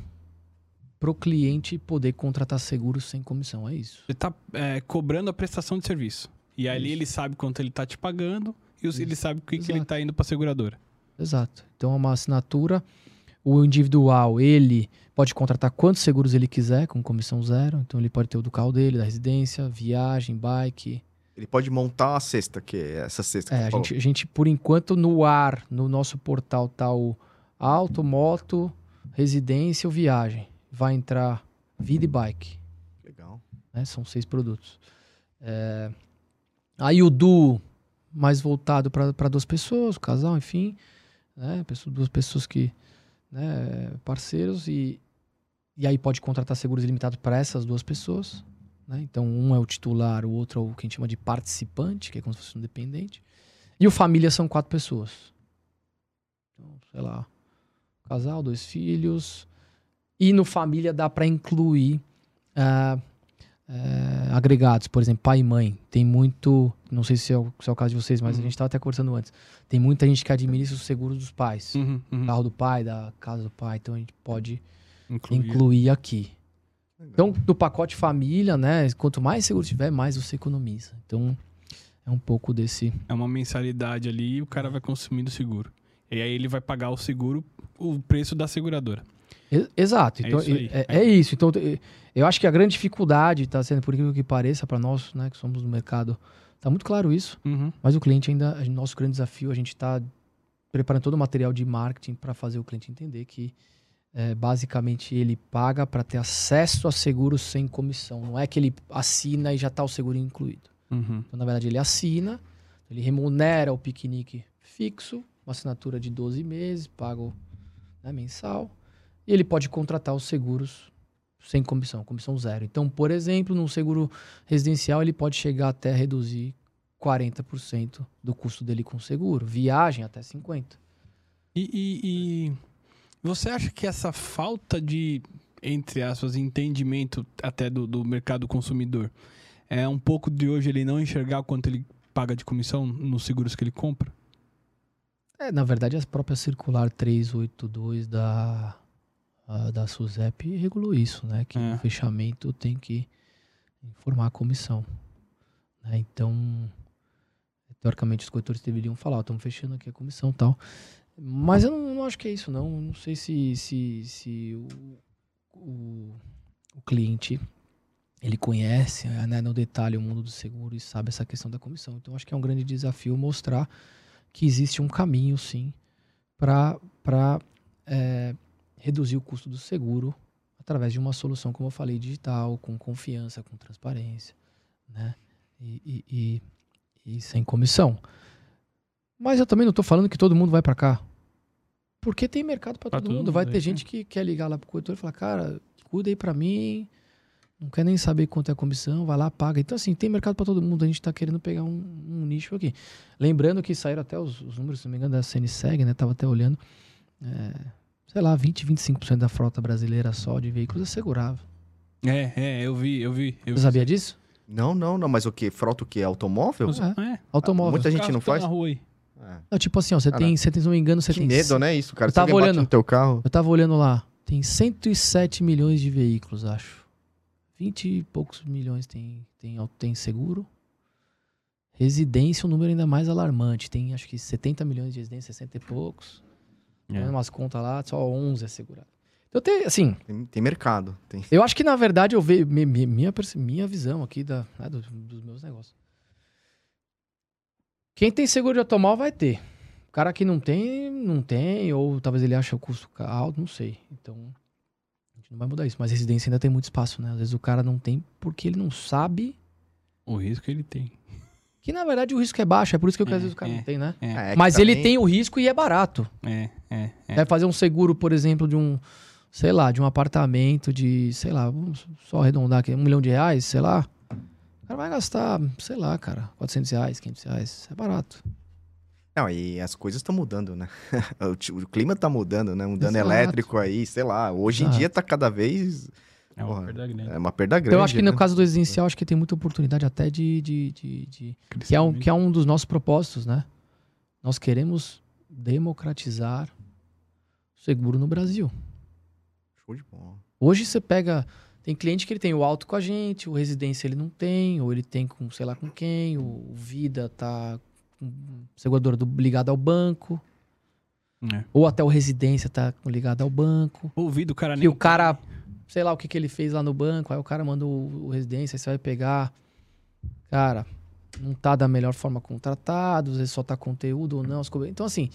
para o cliente poder contratar seguros sem comissão. É isso. Você está é, cobrando a prestação de serviço. E ali ele sabe quanto ele está te pagando e isso. ele sabe o que, que ele está indo para a seguradora. Exato. Então é uma assinatura. O individual, ele pode contratar quantos seguros ele quiser com comissão zero. Então ele pode ter o do carro dele, da residência, viagem, bike, ele pode montar a cesta, que é essa cesta que é, a gente, a gente, por enquanto, no ar, no nosso portal, tá o auto, moto, residência ou viagem. Vai entrar vida e bike. Legal. Né? São seis produtos. É... Aí o Du, mais voltado para duas pessoas, o casal, enfim. Né? Duas pessoas que. Né? Parceiros e. E aí pode contratar seguros ilimitados para essas duas pessoas. Né? Então, um é o titular, o outro é o que a gente chama de participante, que é como se fosse um dependente. E o família são quatro pessoas. Então, sei lá, casal, dois filhos. E no família dá para incluir uh, uh, agregados, por exemplo, pai e mãe. Tem muito, não sei se é o, se é o caso de vocês, mas uhum. a gente estava até conversando antes. Tem muita gente que administra os seguros dos pais. Uhum, uhum. Carro do pai, da casa do pai. Então a gente pode incluir, incluir aqui. Então, do pacote família, né? Quanto mais seguro tiver, mais você economiza. Então, é um pouco desse. É uma mensalidade ali e o cara vai consumindo seguro. E aí ele vai pagar o seguro, o preço da seguradora. Exato. É então, isso é, é, isso. Então, eu acho que a grande dificuldade está sendo, por aquilo que pareça, para nós, né, que somos no mercado, está muito claro isso. Uhum. Mas o cliente ainda, nosso grande desafio, a gente está preparando todo o material de marketing para fazer o cliente entender que é, basicamente ele paga para ter acesso a seguros sem comissão. Não é que ele assina e já está o seguro incluído. Uhum. Então, na verdade, ele assina, ele remunera o piquenique fixo, uma assinatura de 12 meses, pago né, mensal, e ele pode contratar os seguros sem comissão, comissão zero. Então, por exemplo, num seguro residencial, ele pode chegar até reduzir 40% do custo dele com seguro. Viagem até 50%. E, e, e você acha que essa falta de, entre aspas, entendimento até do, do mercado consumidor é um pouco de hoje ele não enxergar o quanto ele paga de comissão nos seguros que ele compra? É, na verdade, a própria circular 382 da, a, da SUSEP regulou isso, né? Que é. o fechamento tem que informar a comissão. Né? Então, teoricamente, os corretores deveriam falar, estamos fechando aqui a comissão tal. Mas eu não, não, acho que é isso, não. Não sei se, se, se o, o, o cliente ele conhece né, no detalhe o mundo do seguro e sabe essa questão da comissão. Então, acho que é um grande desafio mostrar que existe um caminho, sim, para é, reduzir o custo do seguro através de uma solução, como eu falei, digital, com confiança, com transparência, né? E, e, e, e sem comissão. Mas eu também não estou falando que todo mundo vai para cá. Porque tem mercado para todo, todo, mundo. Vai ter gente que quer ligar lá pro corretor e falar, cara, cuida aí para mim, Não quer nem saber quanto é a comissão, vai lá, paga. Então, assim, tem mercado para todo mundo. A gente está querendo pegar um, um, nicho aqui. Lembrando que saíram até os, os, números, se não me engano, da CNSEG, né? Tava até olhando. É, sei lá, 20, 25% da frota brasileira só de veículos é segurável. É, é, eu vi, eu vi. Eu Você sabia disso? Não, não, não. Mas o que? Frota o quê? Automóvel? É. é. Automóvel. Muita gente não faz? Na rua aí. É. Não, tipo assim, ó, você tem, você tem, se não me engano, você que tem... medo, né, isso, cara? Eu tava olhando no teu carro. Eu tava olhando lá, tem 107 milhões de veículos, acho. 20 e poucos milhões tem, tem, tem seguro. Residência, um número ainda mais alarmante. Tem acho que 70 milhões de residências, 60 e poucos. É. Tem umas contas lá, só 11 é segurado. Então tem, assim... Tem, tem mercado. Tem. Eu acho que, na verdade, eu vejo... Minha, minha, minha visão aqui da, né, dos, dos meus negócios. Quem tem seguro de automóvel vai ter. O cara que não tem, não tem. Ou talvez ele ache o custo alto, não sei. Então gente não vai mudar isso. Mas residência ainda tem muito espaço, né? Às vezes o cara não tem porque ele não sabe. O risco ele tem. Que na verdade o risco é baixo, é por isso que é, às vezes o cara é, não tem, né? É. é Mas também... ele tem o risco e é barato. É, é, é. Vai fazer um seguro, por exemplo, de um, sei lá, de um apartamento de, sei lá, vamos só arredondar aqui, um milhão de reais, sei lá. O cara vai gastar, sei lá, cara, 400 reais, 500 reais. É barato. Não, e as coisas estão mudando, né? o, o, clima está mudando, né? Um dano elétrico aí, sei lá. Hoje Exato. em dia está cada vez. É uma porra, perda grande. É uma perda grande. Eu acho que né? no caso do residencial, acho que tem muita oportunidade até de. de, de, de que, é um, que é um dos nossos propósitos, né? Nós queremos democratizar o seguro no Brasil. Show de bola. Hoje você pega. Tem cliente que ele tem o alto com a gente, o residência ele não tem, ou ele tem com sei lá com quem, o vida tá seguradora do, ligada ao banco. É. Ou até o residência tá ligado ao banco. Ouvido o cara nem. E o cara, sei lá o que, que ele fez lá no banco, aí o cara manda o, o residência, aí você vai pegar. Cara, não tá da melhor forma contratado, às vezes só tá conteúdo ou não. Então, assim,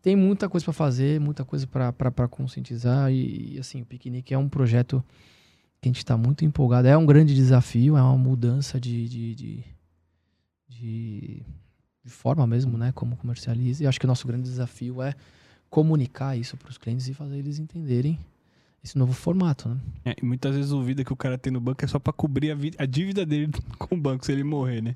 tem muita coisa para fazer, muita coisa para conscientizar. E, e, assim, o Piquenique é um projeto que a gente está muito empolgado. É um grande desafio, é uma mudança de, de, de, de de forma mesmo, né? Como comercializa. E acho que o nosso grande desafio é comunicar isso para os clientes e fazer eles entenderem esse novo formato, né? É, e muitas vezes o vida que o cara tem no banco é só para cobrir a, a, dívida dele com o banco se ele morrer, né?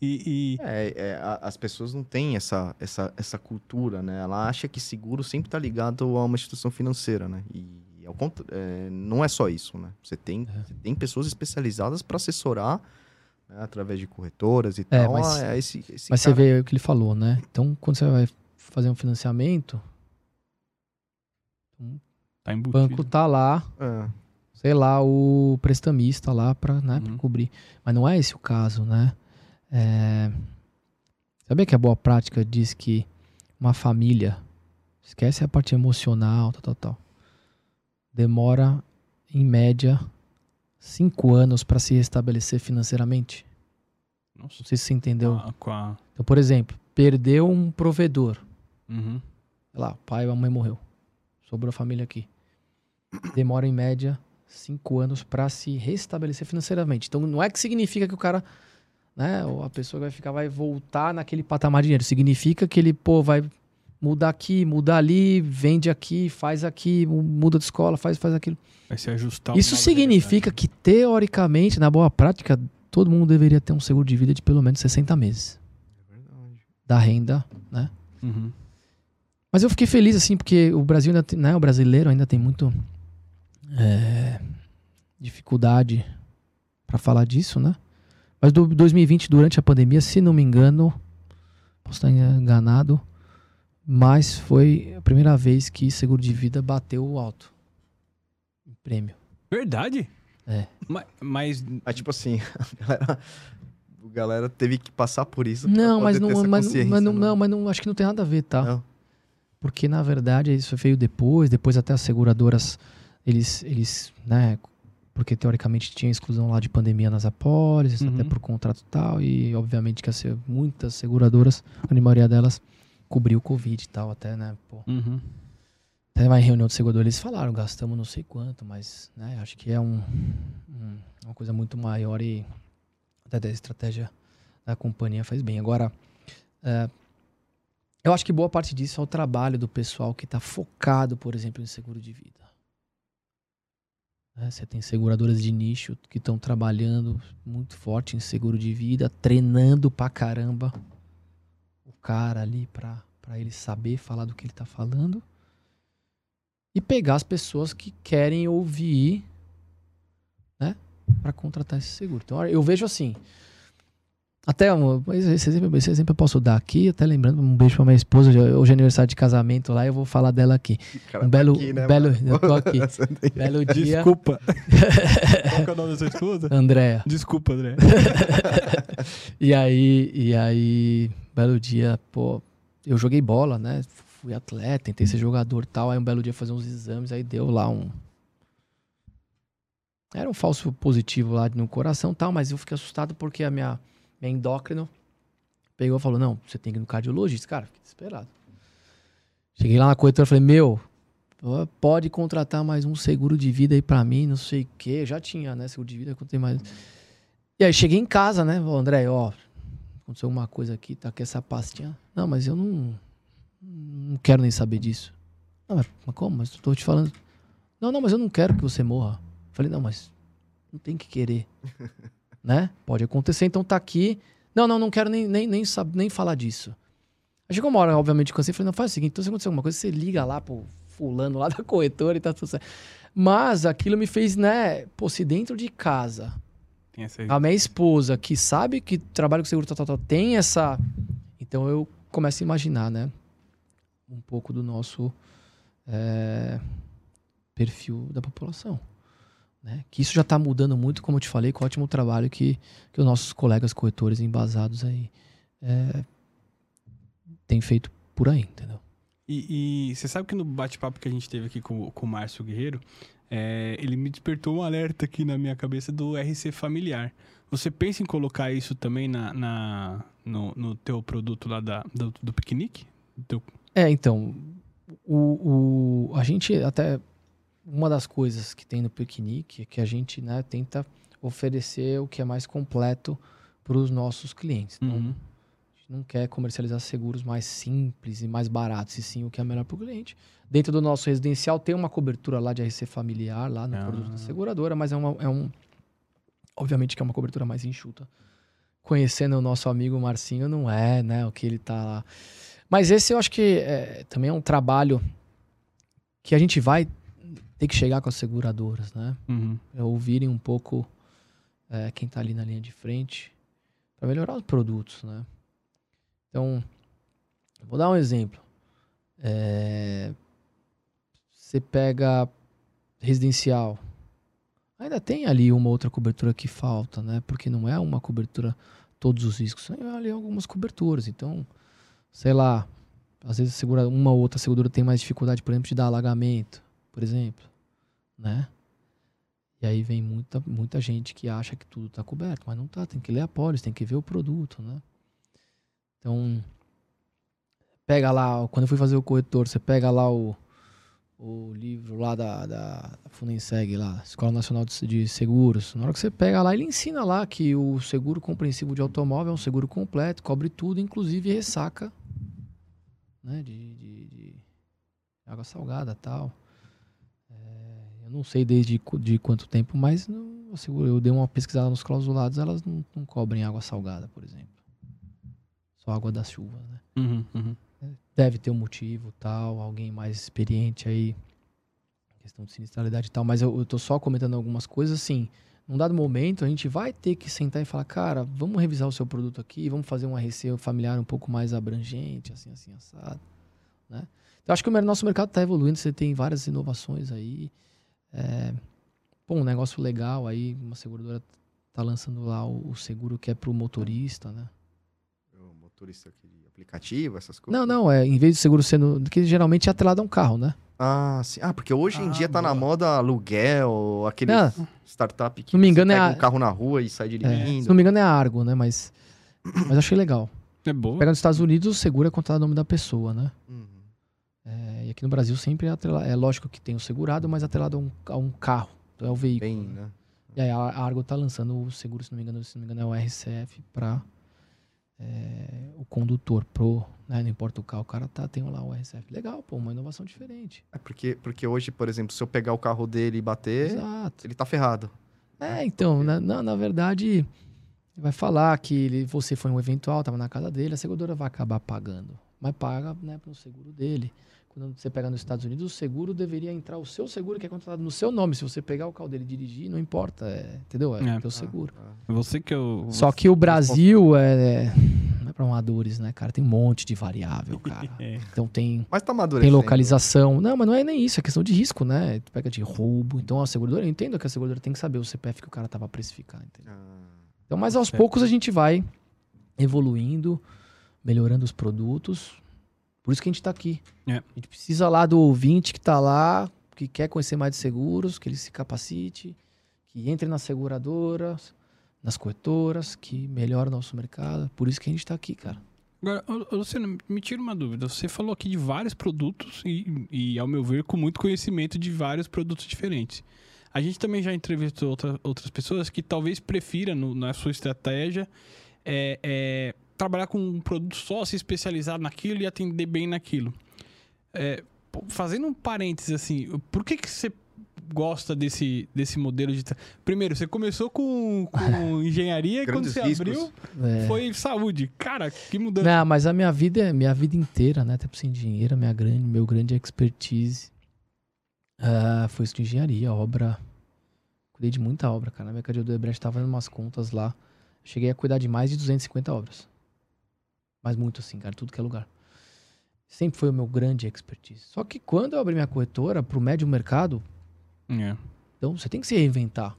E, e... É, é, as pessoas não têm essa, essa, essa cultura, né? Ela acha que seguro sempre está ligado a uma instituição financeira, né? E ao é, não é só isso, né? Você tem, é. você tem pessoas especializadas para assessorar né, através de corretoras e é, tal. Mas, ah, esse, esse mas cara... você vê o que ele falou, né? Então, quando você vai fazer um financiamento, tá o banco tá lá, é. sei lá, o prestamista lá para né, uhum. cobrir. Mas não é esse o caso, né? É... Sabia que a boa prática diz que uma família, esquece a parte emocional, tal, tal, tal, demora em média cinco anos para se restabelecer financeiramente. Nossa. Não sei se você entendeu. Com a, com a... Então, por exemplo, perdeu um provedor. Uhum. Sei lá, o pai ou a mãe morreu. Sobrou a família aqui. Demora em média cinco anos para se restabelecer financeiramente. Então, não é que significa que o cara, né, ou a pessoa vai ficar, vai voltar naquele patamar de dinheiro. Significa que ele, pô, vai muda aqui, muda ali, vende aqui, faz aqui, muda de escola, faz, faz aquilo. Vai se ajustar. Isso significa que, teoricamente, na boa prática, todo mundo deveria ter um seguro de vida de pelo menos 60 meses. É verdade. Da renda, né? Uhum. Mas eu fiquei feliz, assim, porque o Brasil ainda tem, né, o brasileiro ainda tem muito é, dificuldade para falar disso, né? Mas do 2020, durante a pandemia, se não me engano, posso estar enganado, mas foi a primeira vez que seguro de vida bateu o alto. Em prêmio. Verdade? É. Mas. mas... mas tipo assim, a galera, a galera teve que passar por isso. Não, mas não, mas, mas não, não, mas não, acho que não tem nada a ver, tá? Não. Porque na verdade isso veio depois, depois até as seguradoras, eles, eles, né? Porque teoricamente tinha exclusão lá de pandemia nas apólices, uhum. até por contrato e tal, e obviamente que as, muitas seguradoras, a maioria delas, cobriu o Covid e tal, até, né? Pô. Uhum. Até vai em reunião do segurador, eles falaram, gastamos não sei quanto, mas, né, acho que é um, um, uma coisa muito maior e até da estratégia da companhia faz bem. Agora, é, eu acho que boa parte disso é o trabalho do pessoal que está focado, por exemplo, em seguro de vida. Né? Você tem seguradoras de nicho que estão trabalhando muito forte em seguro de vida, treinando pra caramba o cara ali pra, pra ele saber falar do que ele tá falando. E pegar as pessoas que querem ouvir, né? Pra contratar esse seguro. Então eu vejo assim. Até um, esse, exemplo, esse exemplo eu posso dar aqui, até lembrando, um beijo pra minha esposa, hoje é aniversário de casamento lá, eu vou falar dela aqui. Cara, Um tá belo, aqui, né, belo, mano? eu tô aqui. belo dia. Desculpa. Qual que é o nome da sua esposa? Andréa. Desculpa, André. E aí, e aí, belo dia, pô, eu joguei bola, né? Fui atleta, tentei ser jogador e tal. Aí um belo dia fazer uns exames, aí deu lá um. Era um falso positivo lá no coração e tal, mas eu fiquei assustado porque a minha, minha endócrino pegou e falou: Não, você tem que ir no cardiologista. Cara, fiquei desesperado. Cheguei lá na corretora e falei: Meu, pode contratar mais um seguro de vida aí pra mim, não sei o quê. Já tinha, né? Seguro de vida, contei mais. E aí cheguei em casa, né? Ô, André, ó, aconteceu alguma coisa aqui, tá aqui essa pastinha. Não, mas eu não, não quero nem saber disso. Não, mas, mas como? Mas eu tô te falando. Não, não, mas eu não quero que você morra. Falei, não, mas não tem que querer. né? Pode acontecer, então tá aqui. Não, não, não quero nem, nem, nem, nem falar disso. Aí chegou uma hora, obviamente, cansei. Falei, não, faz o seguinte, então se acontecer alguma coisa, você liga lá pro fulano lá da corretora e tá tudo certo. Mas aquilo me fez, né, pô, se dentro de casa a minha esposa, que sabe que trabalha com seguro tal, tal, tal, tem essa. Então eu começo a imaginar, né? Um pouco do nosso é, perfil da população. Né? Que isso já está mudando muito, como eu te falei, com o ótimo trabalho que, que os nossos colegas corretores embasados aí é, têm feito por aí, entendeu? E, e você sabe que no bate-papo que a gente teve aqui com, com o Márcio Guerreiro, é, ele me despertou um alerta aqui na minha cabeça do RC familiar. Você pensa em colocar isso também na, na- no, no teu produto lá da, do, do piquenique? Do É, então, o, o- a gente até uma das coisas que tem no piquenique é que a gente né, tenta oferecer o que é mais completo para os nossos clientes. Então, Uhum. a gente não quer comercializar seguros mais simples e mais baratos, e sim o que é melhor para o cliente. Dentro do nosso residencial tem uma cobertura lá de RC familiar, lá no Ah. produto da seguradora, mas é, uma, é um. Obviamente que é uma cobertura mais enxuta. Conhecendo o nosso amigo Marcinho, não é, né? O que ele tá lá. Mas esse eu acho que é, também é um trabalho que a gente vai ter que chegar com as seguradoras, né? Uhum. é ouvirem um pouco é, quem está ali na linha de frente para melhorar os produtos, né? Então, vou dar um exemplo. É, Você pega residencial, ainda tem ali uma outra cobertura que falta, né? Porque não é uma cobertura todos os riscos, tem ali algumas coberturas. Então, sei lá, às vezes segura, uma ou outra seguradora tem mais dificuldade, por exemplo, de dar alagamento, por exemplo, né? E aí vem muita, muita gente que acha que tudo está coberto, mas não tá. Tem que ler a pólice, tem que ver o produto, né? Então, pega lá, quando eu fui fazer o corretor, você pega lá o, o livro lá da, da Funenseg, lá, Escola Nacional de, de Seguros. Na hora que você pega lá, ele ensina lá que o seguro compreensivo de automóvel é um seguro completo, cobre tudo, inclusive ressaca né, de, de, de água salgada tal. Eu não sei desde de quanto tempo, mas não, eu, eu dei uma pesquisada nos clausulados, elas não, não cobrem água salgada, por exemplo. Só água das chuvas, né? Uhum, uhum. Deve ter um motivo, tal, alguém mais experiente aí, questão de sinistralidade e tal, mas eu, eu tô só comentando algumas coisas, assim, num dado momento a gente vai ter que sentar e falar, cara, vamos revisar o seu produto aqui, vamos fazer uma RC familiar um pouco mais abrangente, assim, assim, assado, né? Então acho que o nosso mercado tá evoluindo, você tem várias inovações aí, é, pô, um negócio legal aí, uma seguradora tá lançando lá o, o seguro que é pro motorista, né? O motorista aqui de aplicativo, essas coisas. Não, não, é em vez de seguro sendo. que geralmente é atrelado a um carro, né? Ah, sim. Ah, porque hoje em Ah, dia tá na boa. moda aluguel, aquele Ah, startup que não me você engano, é pega a- um carro na rua e sai é, se dirigindo. não me engano é a Argo, né? Mas. Mas achei legal. É boa. Pega nos Estados Unidos, o seguro é contratado o nome da pessoa, né? Uhum. É, e aqui no Brasil sempre é atrelado. É lógico que tem o segurado, mas atrelado a um, a um carro. Então é o veículo. Bem, né? né? E aí a Argo tá lançando o seguro, se não me engano, se não me engano, é o RCF para o condutor, pro né? Não importa o carro, o cara tá, tem lá o RCF. Legal, pô, uma inovação diferente. É porque, porque hoje, por exemplo, se eu pegar o carro dele e bater, Exato. ele tá ferrado. É, então, na, na, na verdade, vai falar que ele, você foi um eventual, tava na casa dele, a seguradora vai acabar pagando. Mas paga, né, pro seguro dele. Quando você pega nos Estados Unidos, o seguro deveria entrar o seu seguro que é contratado no seu nome. Se você pegar o carro dele e dirigir, não importa, é, entendeu? É, É. teu seguro. Você que eu. Só que o Brasil é, é não é para amadores, né, cara? Tem um monte de variável, cara. É. Então tem Mas tá tem amadurecendo. localização. Não, mas não é nem isso, é questão de risco, né? Tu pega de roubo. Então a seguradora, eu entendo que a seguradora tem que saber o CPF que o cara tava a precificar, entendeu? Ah, Então, mas aos poucos a gente vai evoluindo, melhorando os produtos. Por isso que a gente tá aqui. É. A gente precisa lá do ouvinte que tá lá, que quer conhecer mais de seguros, que ele se capacite, que entre nas seguradoras, nas corretoras, que melhora o nosso mercado. Por isso que a gente tá aqui, cara. Agora, Luciano, me tira uma dúvida. Você falou aqui de vários produtos e, e, ao meu ver, com muito conhecimento de vários produtos diferentes. A gente também já entrevistou outra- outras pessoas que talvez prefira, no- na sua estratégia, é, é, trabalhar com um produto só, se especializar naquilo e atender bem naquilo. É, fazendo um parênteses assim, por que, que você gosta desse, desse modelo de... Primeiro, você começou com, com engenharia e quando você riscos. abriu, É. foi saúde. Cara, que mudança. Não, mas a minha vida é minha vida inteira, né? Até por ser engenheiro, minha grande, meu grande expertise ah, foi isso de engenharia, obra. Cuidei de muita obra, cara. Na minha carreira do Ebrecht tava fazendo umas contas lá. Cheguei a cuidar de mais de 250 obras. Mas muito assim, cara, tudo que é lugar. Sempre foi o meu grande expertise. Só que quando eu abri minha corretora pro médio mercado, É. então você tem que se reinventar.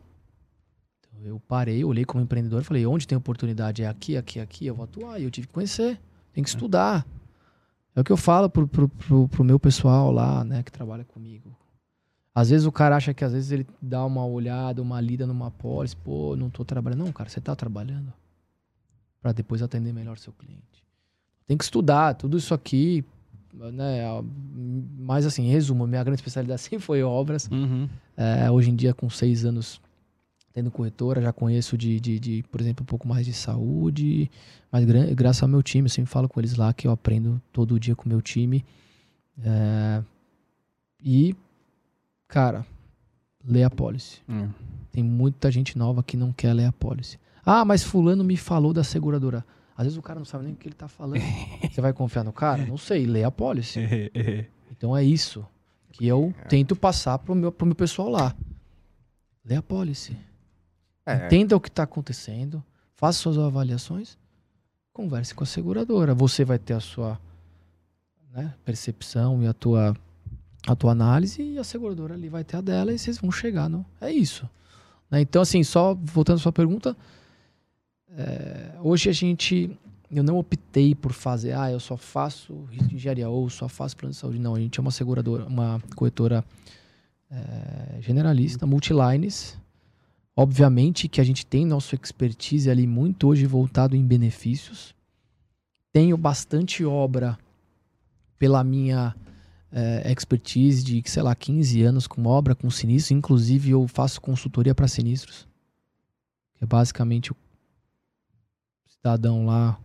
Então, eu parei, olhei como empreendedor e falei: onde tem oportunidade? É aqui, aqui, aqui, eu vou atuar. E eu tive que conhecer, tem que estudar. É o que eu falo pro, pro, pro, pro meu pessoal lá, né, que trabalha comigo. Às vezes o cara acha que às vezes ele dá uma olhada, uma lida numa pólice, pô, não tô trabalhando. Não, cara, você tá trabalhando para depois atender melhor seu cliente. Tem que estudar tudo isso aqui, né? Mas assim, resumo, minha grande especialidade sempre foi obras. Uhum. É, hoje em dia, com seis anos tendo corretora, já conheço de, de, de, por exemplo, um pouco mais de saúde. Mas gra- graças ao meu time, eu sempre falo com eles lá que eu aprendo todo dia com o meu time. É, e, cara, lê a policy. É. Tem muita gente nova que não quer ler a policy. Ah, mas fulano me falou da seguradora. Às vezes o cara não sabe nem o que ele tá falando. Você vai confiar no cara? Não sei, lê a policy. É, é. Então é isso que eu tento passar pro meu, pro meu pessoal lá. Lê a policy. É. Entenda o que está acontecendo. Faça suas avaliações. Converse com a seguradora. Você vai ter a sua né, percepção e a tua, a tua análise e a seguradora ali vai ter a dela e vocês vão chegar. Não? É isso. Né? Então, assim, só voltando à sua pergunta, é, hoje a gente. Eu não optei por fazer, ah, eu só faço risco de engenharia ou só faço plano de saúde. Não, a gente é uma seguradora, uma corretora é, generalista, multilines. Obviamente que a gente tem nosso expertise ali muito hoje voltado em benefícios. Tenho bastante obra pela minha é, expertise de, sei lá, 15 anos com obra, com sinistro. Inclusive, eu faço consultoria para sinistros. Que é basicamente o cidadão lá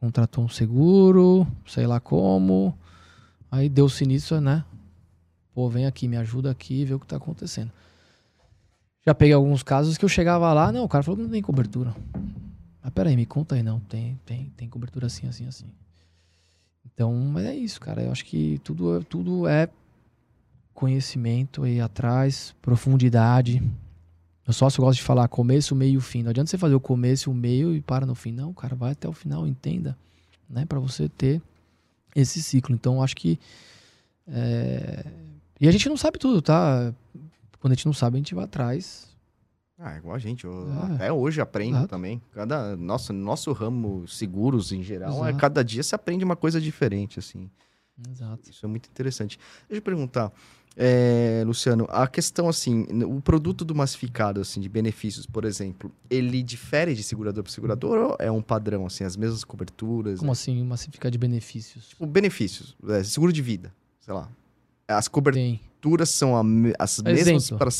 contratou um seguro, sei lá como. Aí deu sinistro, né? Pô, vem aqui, me ajuda aqui vê o que tá acontecendo. Já peguei alguns casos que eu chegava lá, não, o cara falou que não tem cobertura. Mas peraí, me conta aí, não. Tem, tem, tem cobertura assim, assim, assim. Então, mas é isso, cara. Eu acho que tudo, tudo é conhecimento aí atrás, profundidade. Eu sócio gosta de falar começo, meio e fim. Não adianta você fazer o começo, o meio e para no fim. Não, cara, vai até o final, entenda, né? Para você ter esse ciclo. Então, acho que é, e a gente não sabe tudo, tá? Quando a gente não sabe, a gente vai atrás. Ah, igual a gente. Eu É. Até hoje aprendo Exato. também. Cada, nossa, nosso ramo, seguros em geral, é, cada dia se aprende uma coisa diferente, assim. Exato. Isso é muito interessante. Deixa eu perguntar, é, Luciano, a questão assim, o produto do massificado, assim, de benefícios, por exemplo, ele difere de segurador para segurador ou é um padrão, assim, as mesmas coberturas? Como assim, massificar de benefícios? Tipo, benefícios, é, seguro de vida, sei lá. As coberturas Tem. são me- as mesmas para...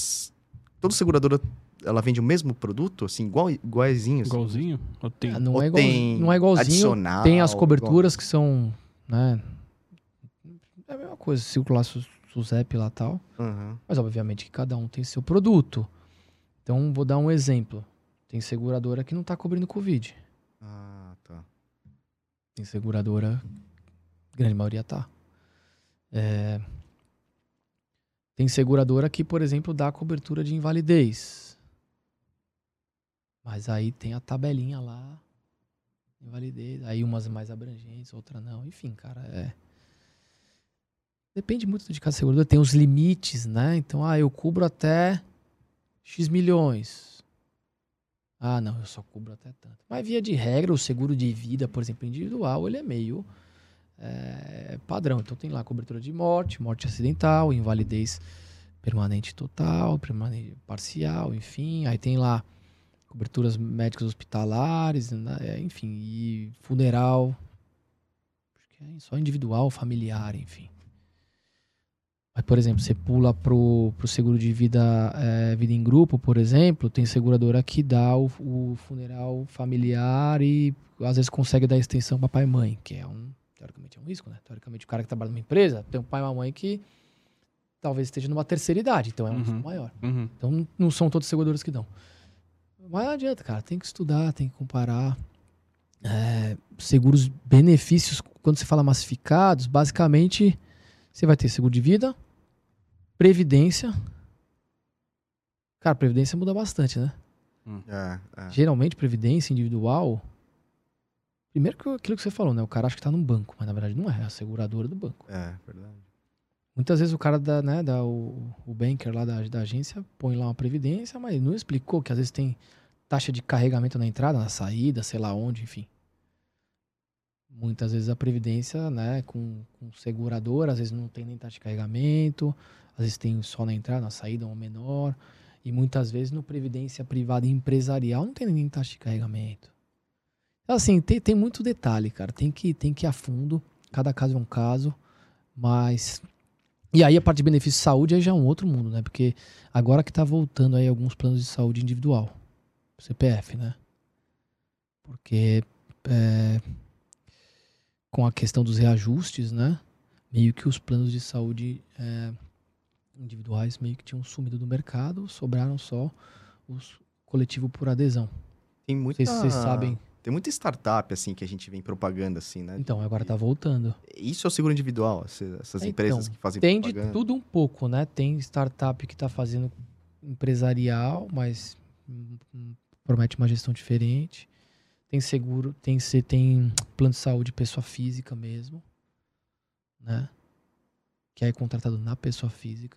Toda seguradora ela vende o mesmo produto, assim, igual, iguaizinho? assim? Igualzinho? Ou tem... Ah, não, Ou é igual, tem não é igualzinho. adicional, tem as coberturas que são, né? É a mesma coisa, circular su- SUSEP lá e tal. Aham. Mas obviamente que cada um tem seu produto. Então, vou dar um exemplo. Tem seguradora que não tá cobrindo Covid. Ah, tá. Tem seguradora, grande maioria tá. É, Tem seguradora que, por exemplo, dá cobertura de invalidez. Mas aí tem a tabelinha lá, invalidez. Aí umas mais abrangentes, outras não. Enfim, cara, é. Depende muito de cada seguradora. Tem os limites, né? Então, ah, eu cubro até X milhões. Ah, não, eu só cubro até tanto. Mas via de regra, o seguro de vida, por exemplo, individual, ele é meio é, padrão. Então tem lá cobertura de morte, morte acidental, invalidez permanente total, permanente parcial, enfim. Aí tem lá coberturas médicas hospitalares, né, é, enfim, e funeral. Acho que é só individual, familiar, enfim. Mas, por exemplo, você pula pro, pro seguro de vida, é, vida em grupo, por exemplo, tem seguradora que dá o, o funeral familiar e às vezes consegue dar extensão para pai e mãe, que é um, teoricamente é um risco, né? Teoricamente o cara que trabalha numa empresa tem um pai e uma mãe que talvez esteja numa terceira idade, então é um Uhum. risco maior. Uhum. Então não são todos os seguradores que dão. Mas não adianta, cara. Tem que estudar, tem que comparar. É, seguros, benefícios, quando se fala massificados, basicamente você vai ter seguro de vida, previdência. Cara, previdência muda bastante, né? É, é. Geralmente, previdência individual. Primeiro que aquilo que você falou, né? O cara acha que tá num banco, mas na verdade não é, é a seguradora do banco. É, verdade. Muitas vezes o cara da, né, da, o, o banker lá da, da agência põe lá uma previdência, mas não explicou que às vezes tem taxa de carregamento na entrada, na saída, sei lá onde, enfim. Muitas vezes a previdência, né, com, com seguradora, às vezes não tem nem taxa de carregamento, às vezes tem só na entrada, na saída ou menor, e muitas vezes no previdência privada e empresarial não tem nem taxa de carregamento. Então, assim, tem, tem muito detalhe, cara, tem que, tem que ir a fundo, cada caso é um caso, mas e aí a parte de benefício de saúde aí já é um outro mundo, né? Porque agora que tá voltando aí alguns planos de saúde individual, CPF, né? Porque é, com a questão dos reajustes, né? Meio que os planos de saúde é, individuais meio que tinham sumido do mercado, sobraram só os coletivo por adesão. Tem muita... se vocês sabem. Tem muita startup, assim, que a gente vem propaganda, assim, né? Então, agora tá voltando. Isso é o seguro individual, essas Então, empresas que fazem Tem de propaganda. tudo um pouco, né? Tem startup que está fazendo empresarial, mas hum, hum, promete uma gestão diferente. Tem seguro, tem, se- tem plano de saúde pessoa física mesmo, né? Que é contratado na pessoa física.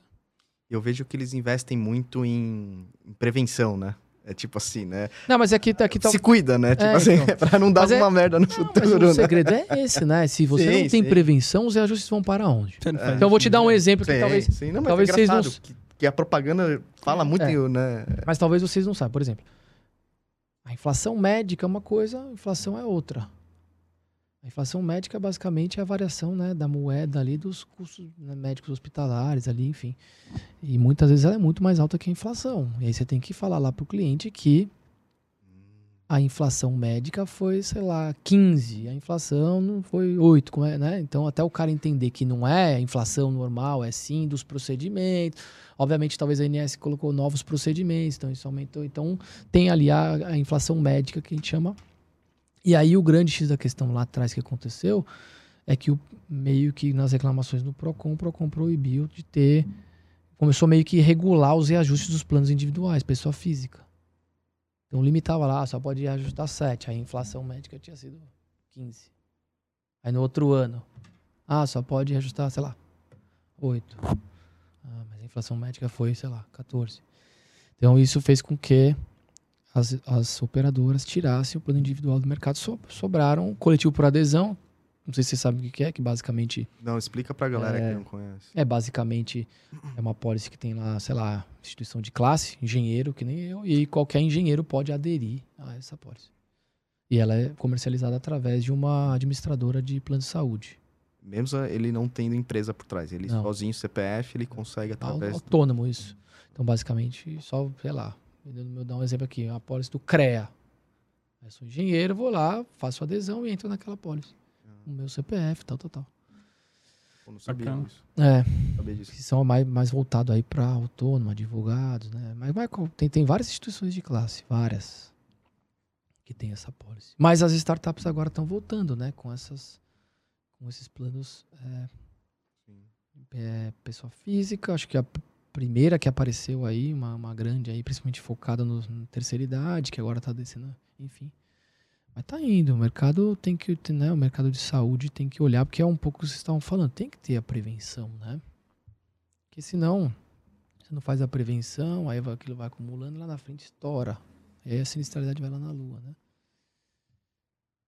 Eu vejo que eles investem muito em, em prevenção, né? É tipo assim, né? Não, mas aqui, aqui tá. Se cuida, né? Tipo É, assim, então. pra não dar Mas é- uma merda no Não, mas futuro, o né? segredo é esse, né? Se você Sim, não tem sim. prevenção, os reajustes vão para onde? É. Então eu vou te dar um né? exemplo que Sim, talvez sim. Não, mas talvez é vocês não- que, que a propaganda fala muito, É. né? Mas talvez vocês não saibam. Por exemplo, inflação médica é uma coisa, a inflação é outra. A inflação médica basicamente é a variação né, da moeda ali dos custos né, médicos hospitalares ali, enfim. E muitas vezes ela é muito mais alta que a inflação. E aí você tem que falar lá pro cliente que a inflação médica foi, sei lá, 15, a inflação não foi 8, como é, né? Então até o cara entender que não é inflação normal, é sim dos procedimentos. Obviamente, talvez a INS colocou novos procedimentos, então isso aumentou. Então, tem ali a, a inflação médica que a gente chama. E aí, o grande X da questão lá atrás que aconteceu é que o, meio que nas reclamações no PROCON, o PROCON proibiu de ter. Começou meio que regular os reajustes dos planos individuais, pessoa física. Então, limitava lá, só pode ajustar 7. Aí, a inflação médica tinha sido 15. Aí, no outro ano, ah, só pode ajustar, sei lá, 8. Ah, mas a inflação médica foi, sei lá, 14. Então isso fez com que as, as operadoras tirassem o plano individual do mercado, so, sobraram o coletivo por adesão. Não sei se você sabe o que é, que basicamente Não, explica pra galera É. que não conhece. é basicamente é uma pólice que tem lá, sei lá, instituição de classe, engenheiro, que nem eu, e qualquer engenheiro pode aderir a essa pólice. E ela é comercializada através de uma administradora de plano de saúde. Mesmo ele não tendo empresa por trás. Ele Não. sozinho, CPF, ele consegue através do... autônomo isso. Então, basicamente, só, sei lá, Vou dar um exemplo aqui, a pólice do CREA. Eu sou engenheiro, vou lá, faço adesão e entro naquela pólice. O meu CPF, tal, tal, tal. Eu não sabia Bacana. disso. É, sabia disso. que são mais, mais voltados aí para autônomo, advogados, né? Mas, mas tem, tem várias instituições de classe, várias, que tem essa pólice. Mas as startups agora estão voltando, né? Com, essas, com esses planos é, é, pessoa física, acho que a primeira que apareceu aí, uma, uma grande aí, principalmente focada no, na terceira idade, que agora tá descendo, enfim. Mas tá indo, o mercado tem que, né, o mercado de saúde tem que olhar, porque é um pouco o que vocês estavam falando, tem que ter a prevenção, né? Porque senão, você não faz a prevenção, aí aquilo vai acumulando, lá na frente estoura. Aí a sinistralidade vai lá na lua, né?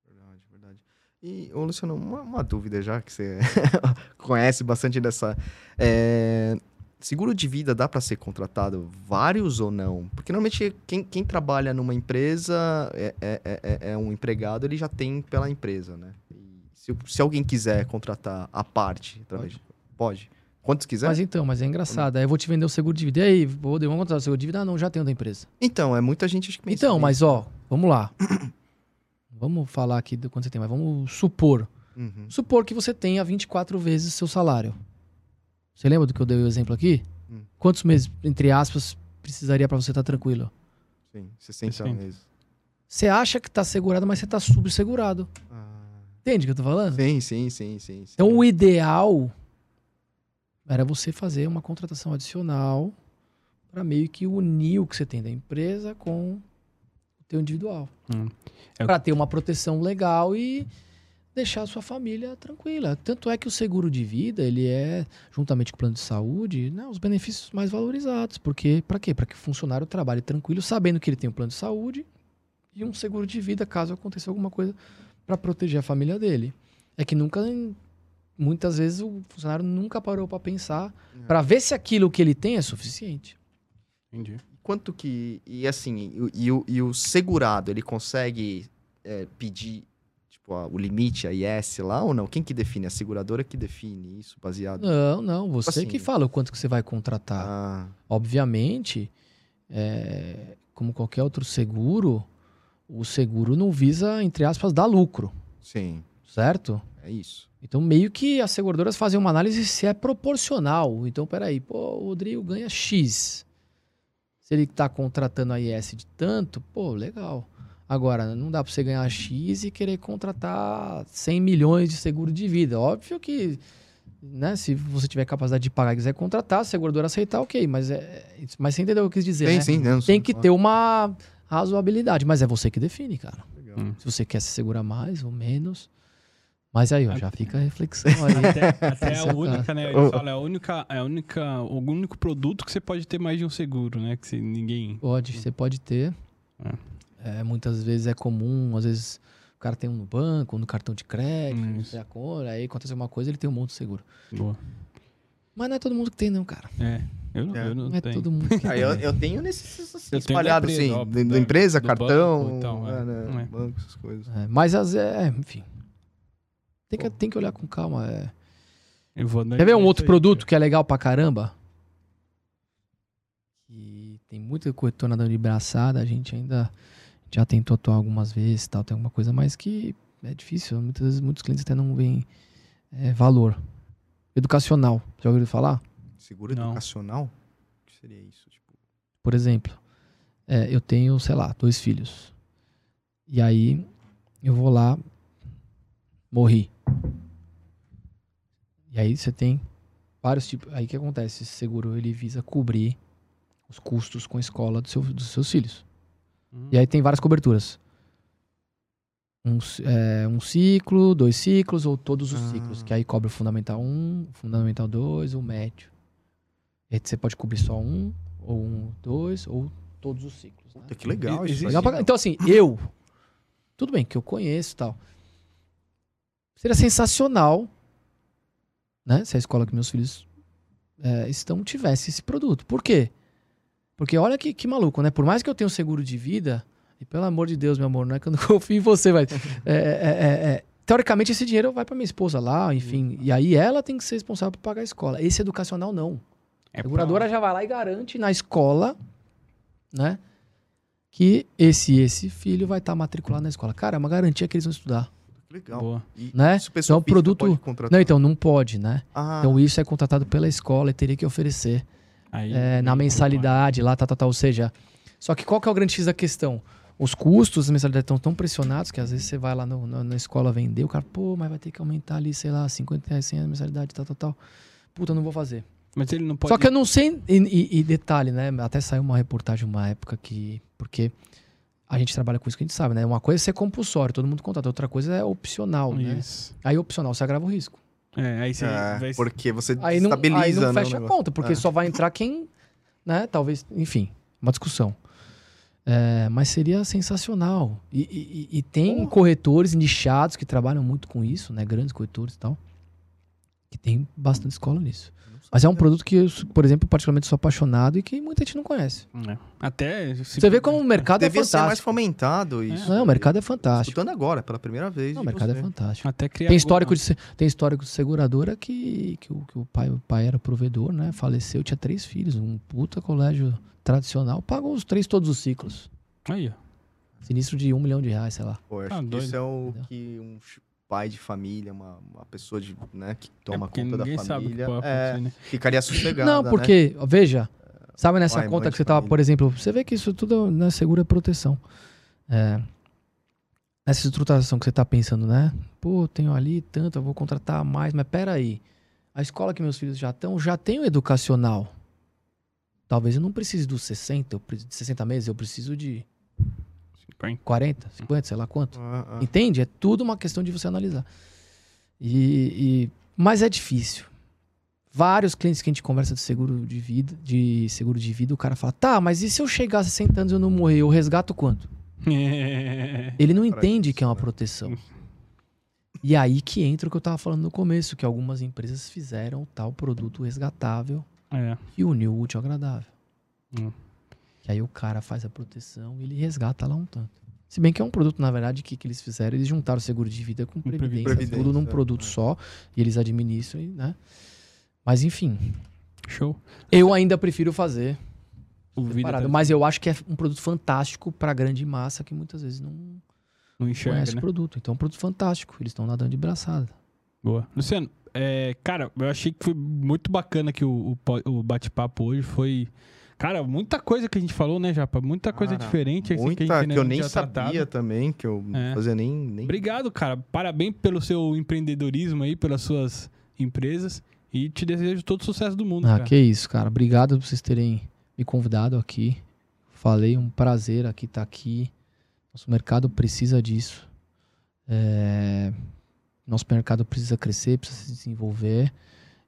Verdade, verdade. E, ô Luciano, uma, uma dúvida já, que você conhece bastante dessa. é, seguro de vida dá para ser contratado vários ou não? Porque normalmente quem, quem trabalha numa empresa é, é, é- é um empregado, ele já tem pela empresa, né? E se, se alguém quiser contratar a parte, através de- pode. Quantos quiser? Mas então, mas é engraçado. Aí eu vou te vender o seguro de vida. E aí, vou, vamos contratar o seguro de vida? Ah, não, já tenho da empresa. Então, é muita gente acho que pensa Então, mas ó, vamos lá. vamos falar aqui do quanto você tem, mas vamos supor. Uhum, Supor que você tenha 24 vezes seu salário. Você lembra do que eu dei o exemplo aqui? Hum. Quantos meses, entre aspas, precisaria pra você estar tranquilo? sim, 60 Sim. meses. Você acha que tá segurado, mas você tá subsegurado. Ah, Entende o que eu tô falando? sim, sim, sim, sim. sim. Então, o ideal era você fazer uma contratação adicional para meio que unir o que você tem da empresa com o teu individual. Hum. É- Para ter uma proteção legal e deixar a sua família tranquila. Tanto é que o seguro de vida, ele é, juntamente com o plano de saúde, né, os benefícios mais valorizados. Porque, para quê? Para que o funcionário trabalhe tranquilo, sabendo que ele tem um plano de saúde e um seguro de vida caso aconteça alguma coisa para proteger a família dele. É que nunca, muitas vezes, o funcionário nunca parou para pensar, É. para ver se aquilo que ele tem é suficiente. Entendi. Quanto que. E assim, e, o- e o, e o segurado, ele consegue é, pedir tipo, a- o limite, a IS lá ou não? Quem que define? A seguradora que define isso, baseado. Não, não, você Assim- que fala o quanto que você vai contratar. Ah, Obviamente, é, como qualquer outro seguro, o seguro não visa, entre aspas, dar lucro, sim, certo? é isso. Então, meio que as seguradoras fazem uma análise se é proporcional. Então, peraí, pô, o Rodrigo ganha X. Se ele está contratando a IS de tanto, pô, legal. Agora, não dá para você ganhar X e querer contratar 100 milhões de seguro de vida. Óbvio que, né, se você tiver capacidade de pagar e quiser contratar, a seguradora aceitar, ok. Mas, é, mas você entendeu o que eu quis dizer, sim, né? sim, não, Tem sim, que ter uma razoabilidade. Mas é você que define, cara. Legal. Hum. Se você quer se segurar mais ou menos. Mas aí, ó, já fica a reflexão aí. Até, até é a única, né? Ele fala, é a única, é a única, o único produto que você pode ter mais de um seguro, né? Que se ninguém. Pode, você pode ter. É, muitas vezes é comum, às vezes o cara tem um no banco, um no cartão de crédito, Hum, não isso. sei a cor, aí acontece alguma coisa, ele tem um monte de seguro. Boa. Mas não é todo mundo que tem, não, cara. É. Eu não, É. eu não, Não é tenho. todo mundo que Ah, eu, eu tenho nesses assim, Eu tenho empresa, assim, da, empresa, do cartão, banco e tal, é. é, né, É. banco, essas coisas. É, mas às vezes, é, enfim. Tem que, tem que olhar com calma. É. Eu vou Quer ver um outro aí, produto que é legal pra caramba? Que tem muita corretora dando de braçada, a gente ainda já tentou atuar algumas vezes, tal, tem alguma coisa, mas que é difícil. Muitas vezes muitos clientes até não veem é, valor. Educacional. Já ouviram falar? Seguro Não. educacional? O que seria isso? Tipo, Por exemplo, é, eu tenho, sei lá, dois filhos. E aí eu vou lá, morri. E aí você tem vários tipos. Aí o que acontece? Esse seguro ele visa cobrir os custos com a escola do seu- dos seus filhos. Hum. E aí tem várias coberturas. Um, é, um ciclo, dois ciclos ou todos os Ah. ciclos. Que aí cobre o fundamental 1, o fundamental 2, o médio. E aí você pode cobrir só um, ou um, dois, ou todos os ciclos. né? puta, que legal isso. Legal pra- Então, assim, eu. Tudo bem, que eu conheço e tal. Seria sensacional, né? Se a escola que meus filhos é, estão tivesse esse produto. Por quê? Porque olha que, que maluco, né? Por mais que eu tenha um seguro de vida, e pelo amor de Deus, meu amor, não é que eu não confio em você, mas. é, é, é, é, teoricamente, esse dinheiro vai pra minha esposa lá, enfim. E aí ela tem que ser responsável por pagar a escola. Esse educacional, não. É A seguradora pra- já vai lá e garante na escola, né? que esse esse filho vai estar matriculado na escola. Cara, é uma garantia que eles vão estudar, Legal. Boa. E né? Então, produto- pode contratar? Não, então não pode, né? Ah, Então isso é contratado pela escola e teria que oferecer Aí, é, na mensalidade lá, tá, tá, tá. Ou seja, só que qual que é o grande X da questão? Os custos das mensalidades estão tão pressionados que às vezes você vai lá no- no- na escola vender, o cara, pô, mas vai ter que aumentar ali, sei lá, 50 reais, 100 reais a mensalidade, tal, tal, tal. Puta, eu não vou fazer. Mas ele não pode. Só que eu não sei. E, e- e detalhe, né? Até saiu uma reportagem uma época que. Porque a gente trabalha com isso que a gente sabe, né? Uma coisa é ser compulsório, todo mundo contrata. Outra coisa é opcional, né? Aí opcional você agrava o risco. É, aí você é, vai. porque você Aí não, estabiliza, aí não né, fecha a conta, porque É. só vai entrar quem. Né? Talvez. Enfim, uma discussão. É, mas seria sensacional. E, e- e- tem Porra. corretores nichados que trabalham muito com isso, né? Grandes corretores e tal. Que tem bastante escola nisso. Mas é um produto que eu, por exemplo, particularmente sou apaixonado e que muita gente não conhece. É. Até. se- Você vê como o mercado é ser mais fantástico. fomentado isso. Não, o mercado é fantástico. Escutando agora, pela primeira vez. Não, o de mercado é você. fantástico. Até criar. Tem alguma- histórico, de, tem histórico de seguradora que, que, o, que o, pai, o pai era provedor, né? Faleceu, tinha três filhos. Um puta colégio tradicional. Pagou os três todos os ciclos. Aí, ó. Sinistro de um milhão de reais, sei lá. Pô, Ah, acho que doido. isso é o Entendeu? que um pai de família, uma, uma pessoa de, né, que toma é conta da família, pode é, né? ficaria sossegado. Não, porque, ó, veja, sabe nessa pai, conta que você tava, por exemplo, você vê que isso tudo né, segura a proteção. É, nessa estruturação que você tá pensando, né? Pô, tenho ali tanto, eu vou contratar mais, mas peraí. A escola que meus filhos já estão, já tem o educacional. Talvez eu não precise dos 60, eu preciso de 60 meses, eu preciso de 40, 50, sei lá quanto. Ah, ah. Entende? É tudo uma questão de você analisar. E, e- mas é difícil. Vários clientes que a gente conversa de seguro de vida, de seguro de vida, o cara fala: "Tá, mas e se eu chegar a 60 anos e eu não morrer, eu resgato quanto?" Ele não entende que é uma né? proteção. E aí que entra o que eu tava falando no começo, que algumas empresas fizeram tal produto resgatável é. e uniu o útil ao agradável. Hum. Que aí o cara faz a proteção e ele resgata lá um tanto. Se bem que é um produto, na verdade, que, que eles fizeram, eles juntaram o seguro de vida com previdência, previdência, tudo num é. produto só, e eles administram, né? Mas enfim, Show. eu ainda prefiro fazer O separado, tá- mas eu acho que é um produto fantástico pra grande massa que muitas vezes não não enxerga, conhece né? o produto. Então é um produto fantástico, eles estão nadando de braçada. Boa. Luciano, é, cara, eu achei que foi muito bacana que o, o o bate-papo hoje foi. Cara, muita coisa que a gente falou, né, Japa? Muita coisa Cara, diferente. assim, Muita que, que, a gente ainda eu não nem sabia tratado. também, que eu não É. fazia nem... nem... Obrigado, cara. Parabéns pelo seu empreendedorismo aí, pelas suas empresas. E te desejo todo o sucesso do mundo, Ah, cara. que isso, cara. Obrigado por vocês terem me convidado aqui. Falei, um prazer aqui estar aqui. Nosso mercado precisa disso. É, Nosso mercado precisa crescer, precisa se desenvolver.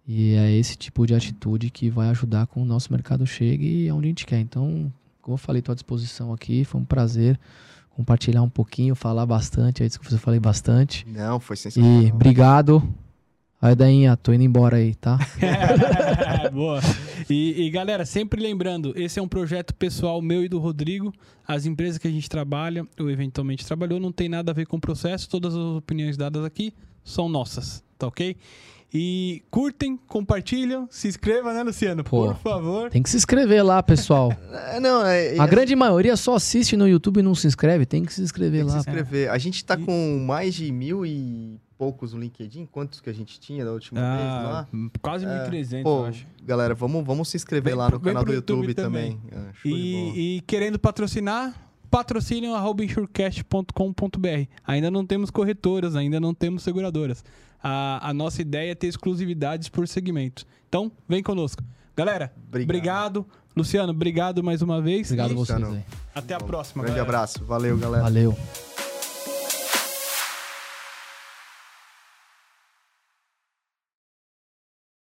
E é esse tipo de atitude que vai ajudar com o nosso mercado chegue aonde a gente quer. Então, como eu falei, estou à disposição aqui. Foi um prazer compartilhar um pouquinho, falar bastante. Aí, desculpa se eu falei bastante. Não, foi E sensacional. obrigado. Aí, Dainha, tô indo embora aí, tá? Boa. E, e, galera, sempre lembrando, esse é um projeto pessoal meu e do Rodrigo. As empresas que a gente trabalha, ou eventualmente trabalhou, não tem nada a ver com o processo. Todas as opiniões dadas aqui são nossas, tá ok? E curtem, compartilham, se inscrevam, né, Luciano? Pô. Por favor. Tem que se inscrever lá, pessoal. É, não, é, A é- grande maioria só assiste no YouTube e não se inscreve. Tem que se inscrever tem que lá. se inscrever. A gente tá E- com mais de mil e poucos no LinkedIn. Quantos que a gente tinha da última vez Ah, lá? quase É, 1.300, Pô, eu acho. galera, vamos, vamos se inscrever Vem lá no canal do YouTube, YouTube também. também. Ah. E, e querendo patrocinar, patrocinem arroba insurecast.com.br. Ainda não temos corretoras, ainda não temos seguradoras. A, a nossa ideia é ter exclusividades por segmento. Então, vem conosco. Galera, Obrigado. obrigado. Luciano, obrigado mais uma vez. Obrigado a vocês Luciano. aí. Até a próxima, Grande galera. abraço. Valeu, galera. Valeu.